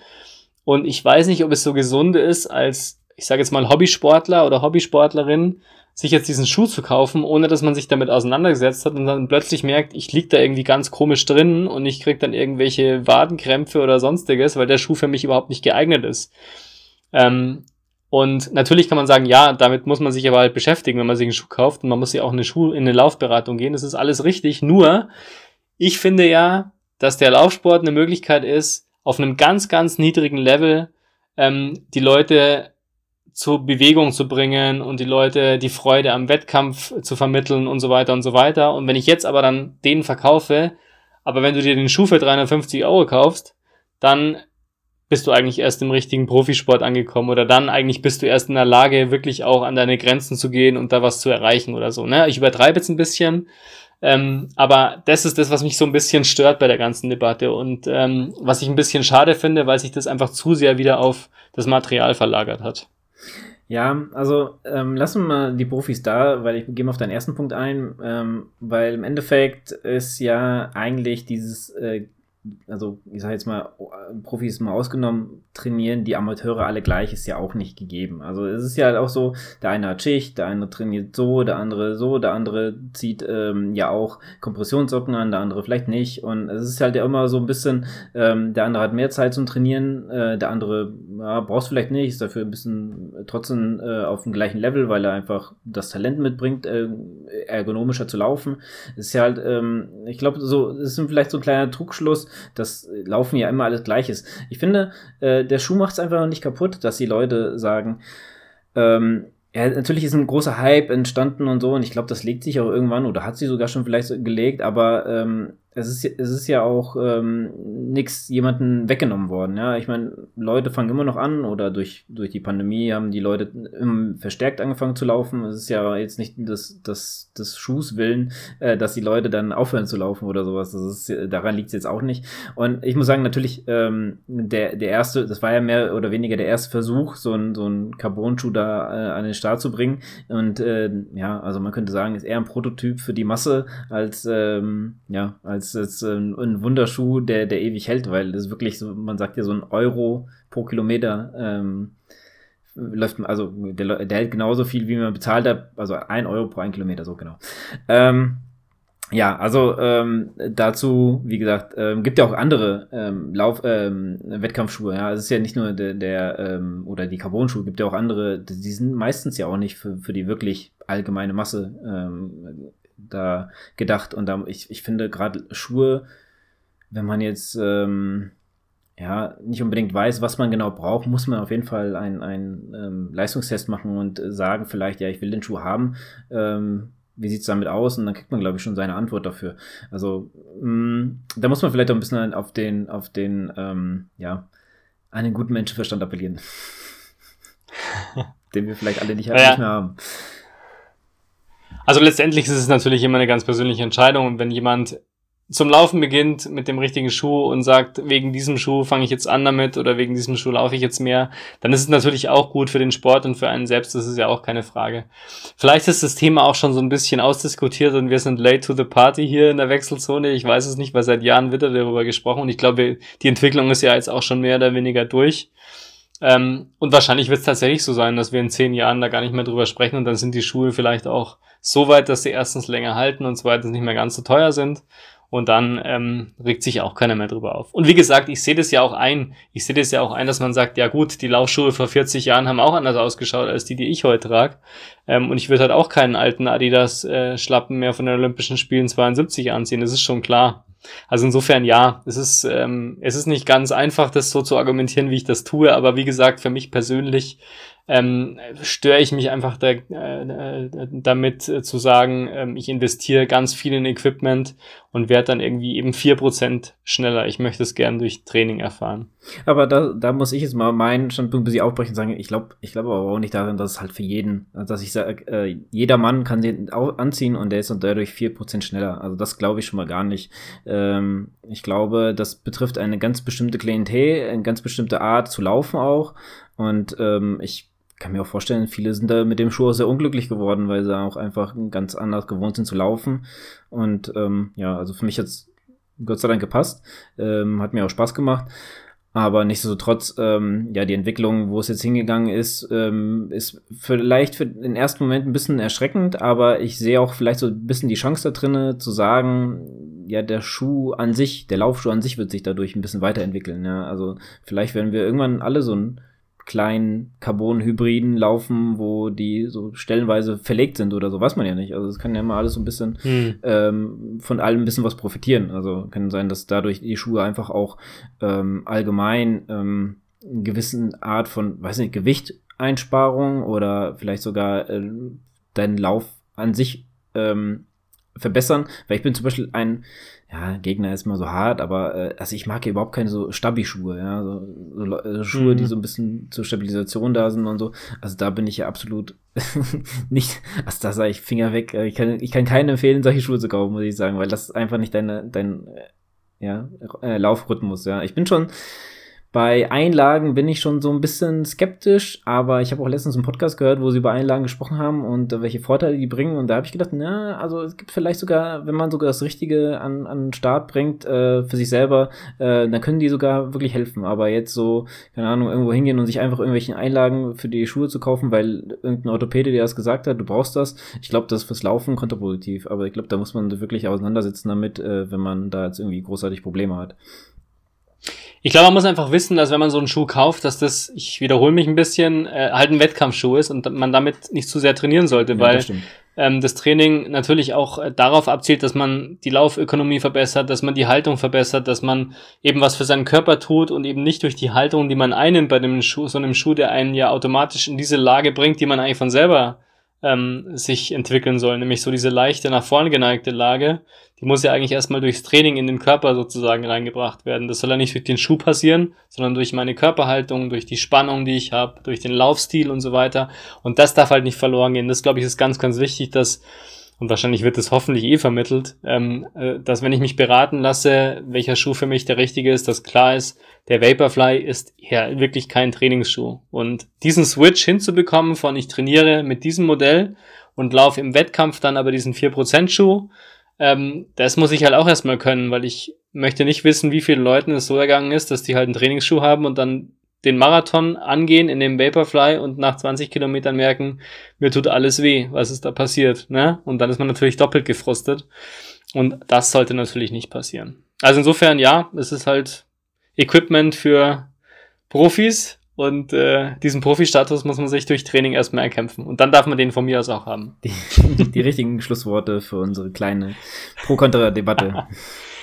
Und ich weiß nicht, ob es so gesund ist, als, ich sage jetzt mal, Hobbysportler oder Hobbysportlerin, sich jetzt diesen Schuh zu kaufen, ohne dass man sich damit auseinandergesetzt hat und dann plötzlich merkt, ich lieg da irgendwie ganz komisch drin und ich krieg dann irgendwelche Wadenkrämpfe oder sonstiges, weil der Schuh für mich überhaupt nicht geeignet ist. Ähm, und natürlich kann man sagen, ja, damit muss man sich aber halt beschäftigen, wenn man sich einen Schuh kauft und man muss ja auch eine Schuh in eine Laufberatung gehen. Das ist alles richtig. Nur, ich finde ja, dass der Laufsport eine Möglichkeit ist, auf einem ganz, ganz niedrigen Level ähm, die Leute zur Bewegung zu bringen und die Leute die Freude am Wettkampf zu vermitteln und so weiter und so weiter. Und wenn ich jetzt aber dann den verkaufe, aber wenn du dir den Schuh für 350 Euro kaufst, dann bist du eigentlich erst im richtigen Profisport angekommen oder dann eigentlich bist du erst in der Lage, wirklich auch an deine Grenzen zu gehen und da was zu erreichen oder so. Ne? Ich übertreibe jetzt ein bisschen, ähm, aber das ist das, was mich so ein bisschen stört bei der ganzen Debatte und ähm, was ich ein bisschen schade finde, weil sich das einfach zu sehr wieder auf das Material verlagert hat. Ja, also ähm, lassen wir mal die Profis da, weil ich gehe mal auf deinen ersten Punkt ein, ähm, weil im Endeffekt ist ja eigentlich dieses äh, also ich sage jetzt mal, Profis mal ausgenommen, trainieren die Amateure alle gleich, ist ja auch nicht gegeben. Also es ist ja halt auch so, der eine hat Schicht, der eine trainiert so, der andere so, der andere zieht ähm, ja auch Kompressionssocken an, der andere vielleicht nicht. Und es ist halt ja immer so ein bisschen, ähm, der andere hat mehr Zeit zum Trainieren, äh, der andere ja, brauchst vielleicht nicht, ist dafür ein bisschen trotzdem äh, auf dem gleichen Level, weil er einfach das Talent mitbringt, äh, ergonomischer zu laufen. Es ist ja halt, ähm, ich glaube, so, es ist vielleicht so ein kleiner Trugschluss, das Laufen ja immer alles gleich. Ich finde, äh, der Schuh macht es einfach nicht kaputt, dass die Leute sagen, ähm, ja, natürlich ist ein großer Hype entstanden und so, und ich glaube, das legt sich auch irgendwann oder hat sich sogar schon vielleicht gelegt, aber ähm, es ist, es ist ja auch ähm, nichts jemanden weggenommen worden. Ja, ich meine, Leute fangen immer noch an oder durch, durch die Pandemie haben die Leute verstärkt angefangen zu laufen. Es ist ja jetzt nicht das, das, das Schuhs willen, äh, dass die Leute dann aufhören zu laufen oder sowas. Das ist, daran liegt es jetzt auch nicht. Und ich muss sagen, natürlich, ähm, der, der erste, das war ja mehr oder weniger der erste Versuch, so ein, so Carbon-Schuh da äh, an den Start zu bringen. Und äh, ja, also man könnte sagen, ist eher ein Prototyp für die Masse als, ähm, ja, als ist, ist ein, ein, Wunderschuh, der, der ewig hält, weil das ist wirklich so, man sagt ja so ein Euro pro Kilometer ähm, läuft, also der, der hält genauso viel, wie man bezahlt hat, also ein Euro pro ein Kilometer, so genau. Ähm, ja, also ähm, dazu, wie gesagt, ähm, gibt ja auch andere ähm, Lauf ähm, Wettkampfschuhe. Ja, es ist ja nicht nur der, der ähm, oder die Carbon-Schuhe, gibt ja auch andere. Die sind meistens ja auch nicht für, für die wirklich allgemeine Masse ähm, da gedacht. Und da, ich, ich finde gerade Schuhe, wenn man jetzt ähm, ja nicht unbedingt weiß, was man genau braucht, muss man auf jeden Fall einen, einen ähm, Leistungstest machen und sagen vielleicht, ja, ich will den Schuh haben. Ähm, wie sieht's damit aus? Und dann kriegt man, glaube ich, schon seine Antwort dafür. Also mh, mm, da muss man vielleicht auch ein bisschen auf den, auf den, ähm, ja, einen guten Menschenverstand appellieren. den wir vielleicht alle nicht, ja. nicht mehr haben. Also letztendlich ist es natürlich immer eine ganz persönliche Entscheidung und wenn jemand zum Laufen beginnt mit dem richtigen Schuh und sagt, wegen diesem Schuh fange ich jetzt an damit oder wegen diesem Schuh laufe ich jetzt mehr, dann ist es natürlich auch gut für den Sport und für einen selbst, das ist ja auch keine Frage. Vielleicht ist das Thema auch schon so ein bisschen ausdiskutiert und wir sind late to the party hier in der Wechselzone. Ich weiß es nicht, weil seit Jahren wird darüber gesprochen und ich glaube, die Entwicklung ist ja jetzt auch schon mehr oder weniger durch. Ähm, und wahrscheinlich wird es tatsächlich so sein, dass wir in zehn Jahren da gar nicht mehr drüber sprechen und dann sind die Schuhe vielleicht auch so weit, dass sie erstens länger halten und zweitens nicht mehr ganz so teuer sind und dann ähm, regt sich auch keiner mehr drüber auf. Und wie gesagt, ich sehe das ja auch ein. Ich sehe das ja auch ein, dass man sagt, ja gut, die Laufschuhe vor 40 Jahren haben auch anders ausgeschaut als die, die ich heute trage. Ähm, und ich würde halt auch keinen alten Adidas äh, mehr von den Olympischen Spielen 72 anziehen. Das ist schon klar. Also insofern ja, es ist, ähm, es ist nicht ganz einfach, das so zu argumentieren, wie ich das tue, aber wie gesagt, für mich persönlich ähm, störe ich mich einfach da, äh, damit äh, zu sagen, ähm, ich investiere ganz viel in Equipment und werde dann irgendwie eben vier Prozent schneller. Ich möchte es gern durch Training erfahren. Aber da, da muss ich jetzt mal meinen Standpunkt ein bisschen aufbrechen und sagen, ich glaube ich glaube aber auch nicht daran, dass es halt für jeden, dass ich sage, äh, jeder Mann kann sie anziehen und der ist und dadurch vier Prozent schneller. Also das glaube ich schon mal gar nicht. Ähm, ich glaube, das betrifft eine ganz bestimmte Klientel, eine ganz bestimmte Art zu laufen auch. Und ähm, ich kann mir auch vorstellen, viele sind da mit dem Schuh auch sehr unglücklich geworden, weil sie auch einfach ganz anders gewohnt sind zu laufen. Und ähm, ja, also für mich hat's Gott sei Dank gepasst. Ähm, hat mir auch Spaß gemacht. Aber nichtsdestotrotz, ähm, ja, die Entwicklung, wo es jetzt hingegangen ist, ähm, ist vielleicht für den ersten Moment ein bisschen erschreckend, aber ich sehe auch vielleicht so ein bisschen die Chance da drinne zu sagen, ja, der Schuh an sich, der Laufschuh an sich wird sich dadurch ein bisschen weiterentwickeln. Ja, also vielleicht werden wir irgendwann alle so ein kleinen Carbon-Hybriden laufen, wo die so stellenweise verlegt sind oder so, weiß man ja nicht. Also es kann ja immer alles so ein bisschen hm. ähm, von allem ein bisschen was profitieren. Also kann sein, dass dadurch die Schuhe einfach auch ähm, allgemein ähm, eine gewissen Art von, weiß nicht, Gewichteinsparung oder vielleicht sogar äh, deinen Lauf an sich ähm, verbessern. Weil ich bin zum Beispiel ein ja, Gegner ist immer so hart, aber äh, also ich mag ja überhaupt keine so Stabi-Schuhe, ja, so, so äh, Schuhe, mhm. die so ein bisschen zur Stabilisation da sind und so. Also da bin ich ja absolut nicht, also da sage ich Finger weg. Ich kann, ich kann keinen empfehlen, solche Schuhe zu kaufen, muss ich sagen, weil das ist einfach nicht deine, dein, äh, ja, äh, Laufrhythmus, ja. Ich bin schon, bei Einlagen bin ich schon so ein bisschen skeptisch, aber ich habe auch letztens einen Podcast gehört, wo sie über Einlagen gesprochen haben und äh, welche Vorteile die bringen. Und da habe ich gedacht, na, also es gibt vielleicht sogar, wenn man sogar das Richtige an, an den Start bringt äh, für sich selber, äh, dann können die sogar wirklich helfen. Aber jetzt so, keine Ahnung, irgendwo hingehen und sich einfach irgendwelche Einlagen für die Schuhe zu kaufen, weil irgendein Orthopäde dir das gesagt hat, du brauchst das. Ich glaube, das ist fürs Laufen kontraproduktiv. Aber ich glaube, da muss man wirklich auseinandersetzen damit, äh, wenn man da jetzt irgendwie großartig Probleme hat. Ich glaube, man muss einfach wissen, dass wenn man so einen Schuh kauft, dass das, ich wiederhole mich ein bisschen, äh, halt ein Wettkampfschuh ist und man damit nicht zu sehr trainieren sollte, ja, weil das, ähm, das Training natürlich auch äh, darauf abzielt, dass man die Laufökonomie verbessert, dass man die Haltung verbessert, dass man eben was für seinen Körper tut und eben nicht durch die Haltung, die man einnimmt bei dem Schuh, so einem Schuh, der einen ja automatisch in diese Lage bringt, die man eigentlich von selber ähm, sich entwickeln soll, nämlich so diese leichte nach vorne geneigte Lage, die muss ja eigentlich erstmal durchs Training in den Körper sozusagen reingebracht werden. Das soll ja nicht durch den Schuh passieren, sondern durch meine Körperhaltung, durch die Spannung, die ich habe, durch den Laufstil und so weiter. Und das darf halt nicht verloren gehen. Das, glaube ich, ist ganz, ganz wichtig, dass und wahrscheinlich wird es hoffentlich eh vermittelt, ähm, äh, dass wenn ich mich beraten lasse, welcher Schuh für mich der richtige ist, dass klar ist, der Vaporfly ist ja wirklich kein Trainingsschuh. Und diesen Switch hinzubekommen von ich trainiere mit diesem Modell und laufe im Wettkampf dann aber diesen 4% Schuh, ähm, das muss ich halt auch erstmal können, weil ich möchte nicht wissen, wie vielen Leuten es so ergangen ist, dass die halt einen Trainingsschuh haben und dann den Marathon angehen in dem Vaporfly und nach 20 Kilometern merken, mir tut alles weh, was ist da passiert, ne? Und dann ist man natürlich doppelt gefrustet. Und das sollte natürlich nicht passieren. Also insofern, ja, es ist halt Equipment für Profis und äh, diesen Profi-Status muss man sich durch Training erstmal erkämpfen. Und dann darf man den von mir aus auch haben. Die, die richtigen Schlussworte für unsere kleine Pro-Kontra-Debatte.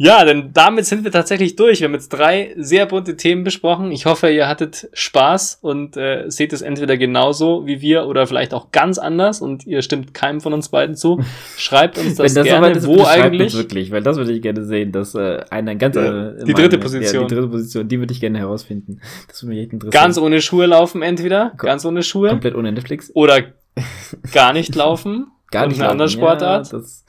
Ja, denn damit sind wir tatsächlich durch. Wir haben jetzt drei sehr bunte Themen besprochen. Ich hoffe, ihr hattet Spaß und äh, seht es entweder genauso wie wir oder vielleicht auch ganz anders und ihr stimmt keinem von uns beiden zu. Schreibt uns das, das gerne, das wo eigentlich. wirklich, weil das würde ich gerne sehen, dass äh, eine ganz ja, die dritte Position. Ja, die dritte Position, die würde ich gerne herausfinden. Das würde mich echt interessieren. Ganz ohne Schuhe laufen entweder, Kom ganz ohne Schuhe. Komplett ohne Netflix. Oder gar nicht laufen gar und nicht eine andere laufen. Sportart. Ja, das,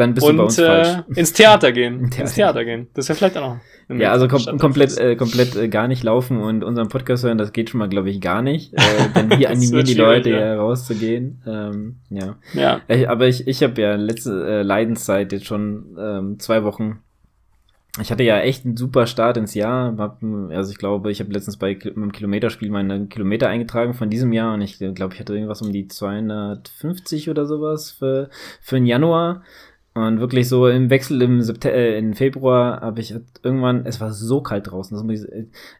dann bist und du bei uns äh, falsch. ins Theater gehen. Theater. ins Theater gehen. Das wäre vielleicht auch noch. Ja, also kom komplett, äh, komplett äh, gar nicht laufen und unseren Podcast hören, das geht schon mal, glaube ich, gar nicht. Äh, denn wir animieren die Leute ja. ja rauszugehen. Ähm, ja. Ja. Ich, aber ich, ich habe ja letzte äh, Leidenszeit jetzt schon ähm, zwei Wochen. Ich hatte ja echt einen super Start ins Jahr. Hab, also ich glaube, ich habe letztens bei dem Kilometerspiel meine Kilometer eingetragen von diesem Jahr und ich glaube, ich hatte irgendwas um die 250 oder sowas für, für den Januar. Und wirklich so im Wechsel im September, äh, im Februar habe ich irgendwann, es war so kalt draußen. Ich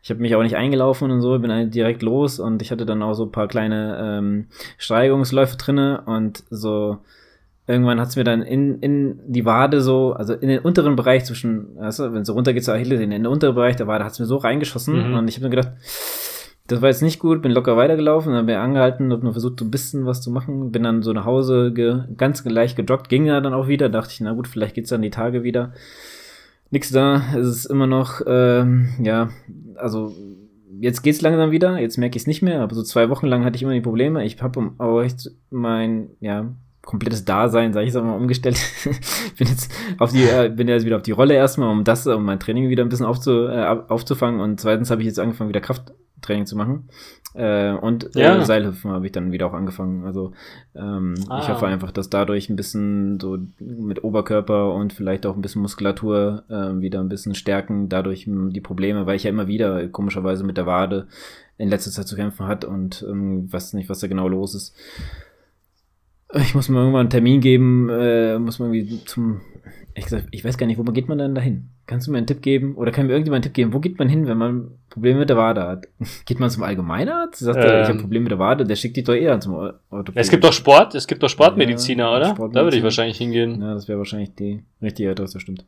ich habe mich auch nicht eingelaufen und so, bin halt direkt los und ich hatte dann auch so ein paar kleine ähm, Steigerungsläufe drinne und so irgendwann hat's mir dann in, in die Wade so, also in den unteren Bereich zwischen, weißt du, wenn es so runter geht zur Achilles, in den unteren Bereich der Wade hat's mir so reingeschossen Mhm. und ich habe mir gedacht, das war jetzt nicht gut, bin locker weitergelaufen, dann bin ich angehalten, hab nur versucht, so ein bisschen was zu machen, bin dann so nach Hause ge ganz leicht gejoggt, ging ja dann auch wieder, dachte ich, na gut, vielleicht geht's dann die Tage wieder. Nix da, es ist immer noch, ähm, ja, also jetzt geht's langsam wieder, jetzt merke ich es nicht mehr, aber so zwei Wochen lang hatte ich immer die Probleme. Ich habe auch echt mein, ja, komplettes Dasein, sage ich jetzt mal, umgestellt. bin jetzt auf die, äh, bin jetzt wieder auf die Rolle erstmal, um das, um mein Training wieder ein bisschen aufzu, äh, aufzufangen und zweitens habe ich jetzt angefangen, wieder Krafttraining zu machen. Äh, und Ja. äh, Seilhüpfen habe ich dann wieder auch angefangen. Also ähm, ich Ah. hoffe einfach, dass dadurch ein bisschen so mit Oberkörper und vielleicht auch ein bisschen Muskulatur äh, wieder ein bisschen stärken, dadurch mh, die Probleme, weil ich ja immer wieder komischerweise mit der Wade in letzter Zeit zu kämpfen hat und ähm, weiß nicht, was da genau los ist. Ich muss mir irgendwann einen Termin geben, äh, muss man irgendwie zum. Ich, gesagt, ich weiß gar nicht, wo geht man dann dahin? Kannst du mir einen Tipp geben? Oder kann mir irgendjemand einen Tipp geben? Wo geht man hin, wenn man Probleme mit der Wade hat? Geht man zum Allgemeinarzt? Sagt er, ich habe Ähm. Probleme mit der Wade, der schickt dich doch eher zum Or- Orthopäden. Es gibt doch Sport, es gibt doch Sportmediziner, Ja, oder? Sportmedizin. Da würde ich wahrscheinlich hingehen. Ja, das wäre wahrscheinlich die richtige Adresse, stimmt.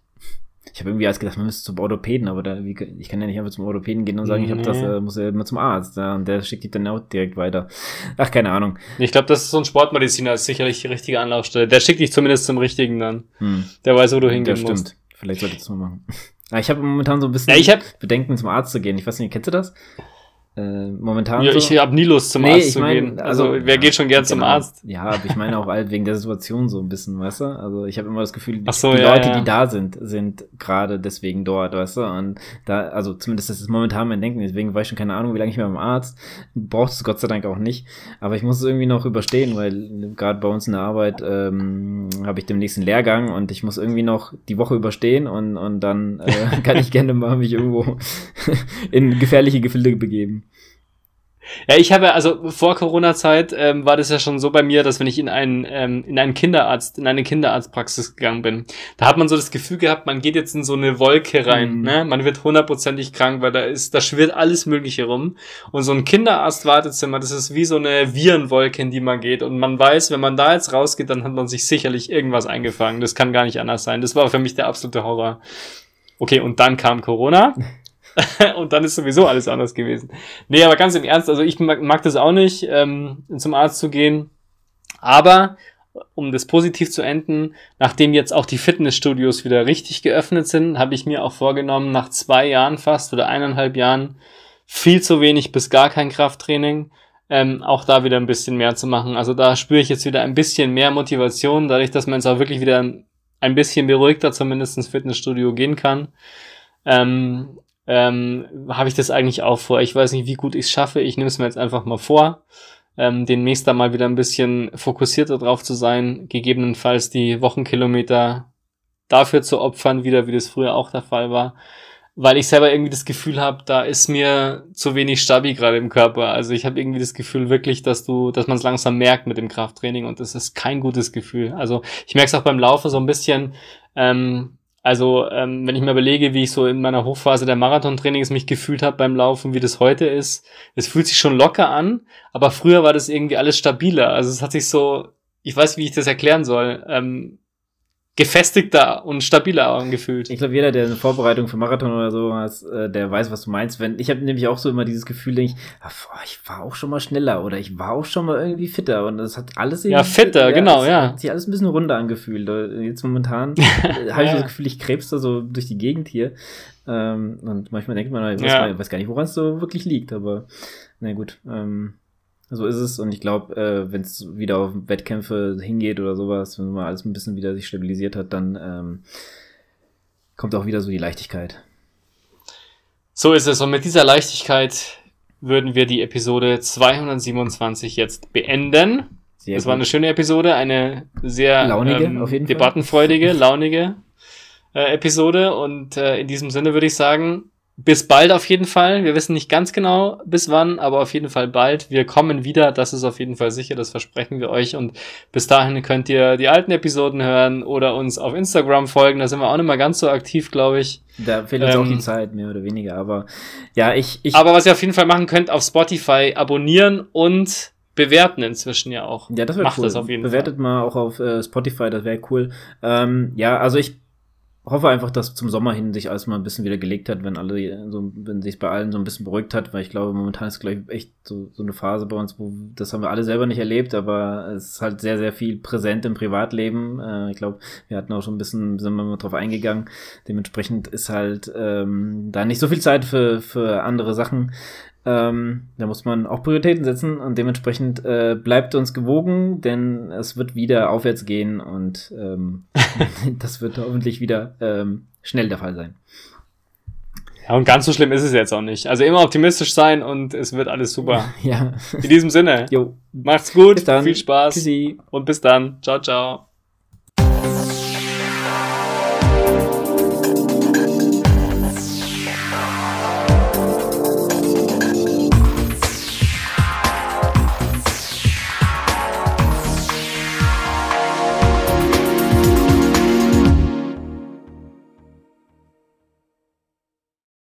Ich habe irgendwie erst gedacht, man müsste zum Orthopäden, aber da, wie, ich kann ja nicht einfach zum Orthopäden gehen und sagen, ich habe das, Nee. äh, muss ja immer zum Arzt. Ja, und der schickt dich dann auch direkt weiter. Ach, keine Ahnung. Ich glaube, das ist so ein Sportmediziner, ist sicherlich die richtige Anlaufstelle. Der schickt dich zumindest zum richtigen dann. Hm. Der weiß, wo du hingehen stimmt. musst. Vielleicht sollte ich das mal machen. Ah, ich habe momentan so ein bisschen Ja, Bedenken, zum Arzt zu gehen. Ich weiß nicht, kennst du das? Äh, momentan. Ja, so? ich habe nie Lust zum Nee, Arzt ich zu mein, gehen. Also, also, wer ja, geht schon gern zum genau. Arzt? Ja, aber ich meine auch halt wegen der Situation so ein bisschen, weißt du? Also ich habe immer das Gefühl, die, so, die ja, Leute, die da sind, sind gerade deswegen dort, weißt du? Und da, also zumindest das ist momentan mein Denken, deswegen weiß ich schon keine Ahnung, wie lange ich mehr beim Arzt. Braucht es Gott sei Dank auch nicht. Aber ich muss es irgendwie noch überstehen, weil gerade bei uns in der Arbeit ähm, habe ich demnächst einen Lehrgang und ich muss irgendwie noch die Woche überstehen und, und dann äh, kann ich gerne mal mich irgendwo in gefährliche Gefilde begeben. Ja, ich habe, also vor Corona-Zeit ähm, war das ja schon so bei mir, dass wenn ich in einen, ähm, in einen Kinderarzt, in eine Kinderarztpraxis gegangen bin, da hat man so das Gefühl gehabt, man geht jetzt in so eine Wolke rein, Mhm. ne? Man wird hundertprozentig krank, weil da ist, da schwirrt alles Mögliche rum. Und so ein Kinderarztwartezimmer, das ist wie so eine Virenwolke, in die man geht. Und man weiß, wenn man da jetzt rausgeht, dann hat man sich sicherlich irgendwas eingefangen. Das kann gar nicht anders sein. Das war für mich der absolute Horror. Okay, und dann kam Corona. und dann ist sowieso alles anders gewesen. Nee, aber ganz im Ernst, also ich mag, mag das auch nicht, ähm, zum Arzt zu gehen. Aber, um das positiv zu enden, nachdem jetzt auch die Fitnessstudios wieder richtig geöffnet sind, habe ich mir auch vorgenommen, nach zwei Jahren fast oder eineinhalb Jahren viel zu wenig bis gar kein Krafttraining, ähm, auch da wieder ein bisschen mehr zu machen. Also da spüre ich jetzt wieder ein bisschen mehr Motivation, dadurch, dass man jetzt auch wirklich wieder ein bisschen beruhigter zumindest ins Fitnessstudio gehen kann. Ähm, ähm, habe ich das eigentlich auch vor. Ich weiß nicht, wie gut ich es schaffe. Ich nehme es mir jetzt einfach mal vor, ähm, demnächst da mal wieder ein bisschen fokussierter drauf zu sein, gegebenenfalls die Wochenkilometer dafür zu opfern, wieder wie das früher auch der Fall war. Weil ich selber irgendwie das Gefühl habe, da ist mir zu wenig Stabi gerade im Körper. Also ich habe irgendwie das Gefühl wirklich, dass du, dass man es langsam merkt mit dem Krafttraining und das ist kein gutes Gefühl. Also ich merke es auch beim Laufen so ein bisschen, ähm, also, ähm, wenn ich mir überlege, wie ich so in meiner Hochphase der Marathontrainings mich gefühlt habe beim Laufen, wie das heute ist, es fühlt sich schon locker an, aber früher war das irgendwie alles stabiler. Also es hat sich so, ich weiß, wie ich das erklären soll, ähm, gefestigter und stabiler angefühlt. Ich glaube, jeder, der eine Vorbereitung für Marathon oder so hat, äh, der weiß, was du meinst. Wenn ich habe nämlich auch so immer dieses Gefühl, denk ich, boah, ich war auch schon mal schneller oder ich war auch schon mal irgendwie fitter und das hat alles Ja, fitter, genau, es ja. Hat sich alles ein bisschen runder angefühlt. Jetzt momentan habe ich Ja. das Gefühl, ich krebs da so durch die Gegend hier. Ähm, und manchmal denkt man, ich weiß, Ja. mal, ich weiß gar nicht, woran es so wirklich liegt, aber na gut. Ähm, So ist es. Und ich glaube, äh, wenn es wieder auf Wettkämpfe hingeht oder sowas, wenn man alles ein bisschen wieder sich stabilisiert hat, dann ähm, kommt auch wieder so die Leichtigkeit. So ist es. Und mit dieser Leichtigkeit würden wir die Episode 227 jetzt beenden. Sehr das gut. war eine schöne Episode, eine sehr launige, ähm, debattenfreudige, launige äh, Episode. Und äh, in diesem Sinne würde ich sagen, bis bald auf jeden Fall. Wir wissen nicht ganz genau bis wann, aber auf jeden Fall bald. Wir kommen wieder, das ist auf jeden Fall sicher, das versprechen wir euch. Und bis dahin könnt ihr die alten Episoden hören oder uns auf Instagram folgen. Da sind wir auch nicht mal ganz so aktiv, glaube ich. Da fehlt uns ähm, auch die Zeit, mehr oder weniger. Aber ja, ich, ich. Aber was ihr auf jeden Fall machen könnt, auf Spotify abonnieren und bewerten inzwischen ja auch. Ja, das wäre cool. Das auf jeden Bewertet Fall. mal auch auf äh, Spotify, das wäre cool. Ähm, ja, also ich hoffe einfach, dass zum Sommer hin sich alles mal ein bisschen wieder gelegt hat, wenn alle so, wenn sich bei allen so ein bisschen beruhigt hat, weil ich glaube, momentan ist gleich echt so, so eine Phase bei uns, wo das haben wir alle selber nicht erlebt, aber es ist halt sehr, sehr viel präsent im Privatleben. Äh, ich glaube, wir hatten auch schon ein bisschen, sind wir mal drauf eingegangen. Dementsprechend ist halt ähm, da nicht so viel Zeit für, für andere Sachen. Ähm, da muss man auch Prioritäten setzen und dementsprechend äh, bleibt uns gewogen, denn es wird wieder aufwärts gehen und ähm, das wird hoffentlich wieder ähm, schnell der Fall sein. Ja, und ganz so schlimm ist es jetzt auch nicht. Also immer optimistisch sein und es wird alles super. ja. In diesem Sinne. Jo. Macht's gut, viel Spaß Tschüssi. und bis dann. Ciao, ciao.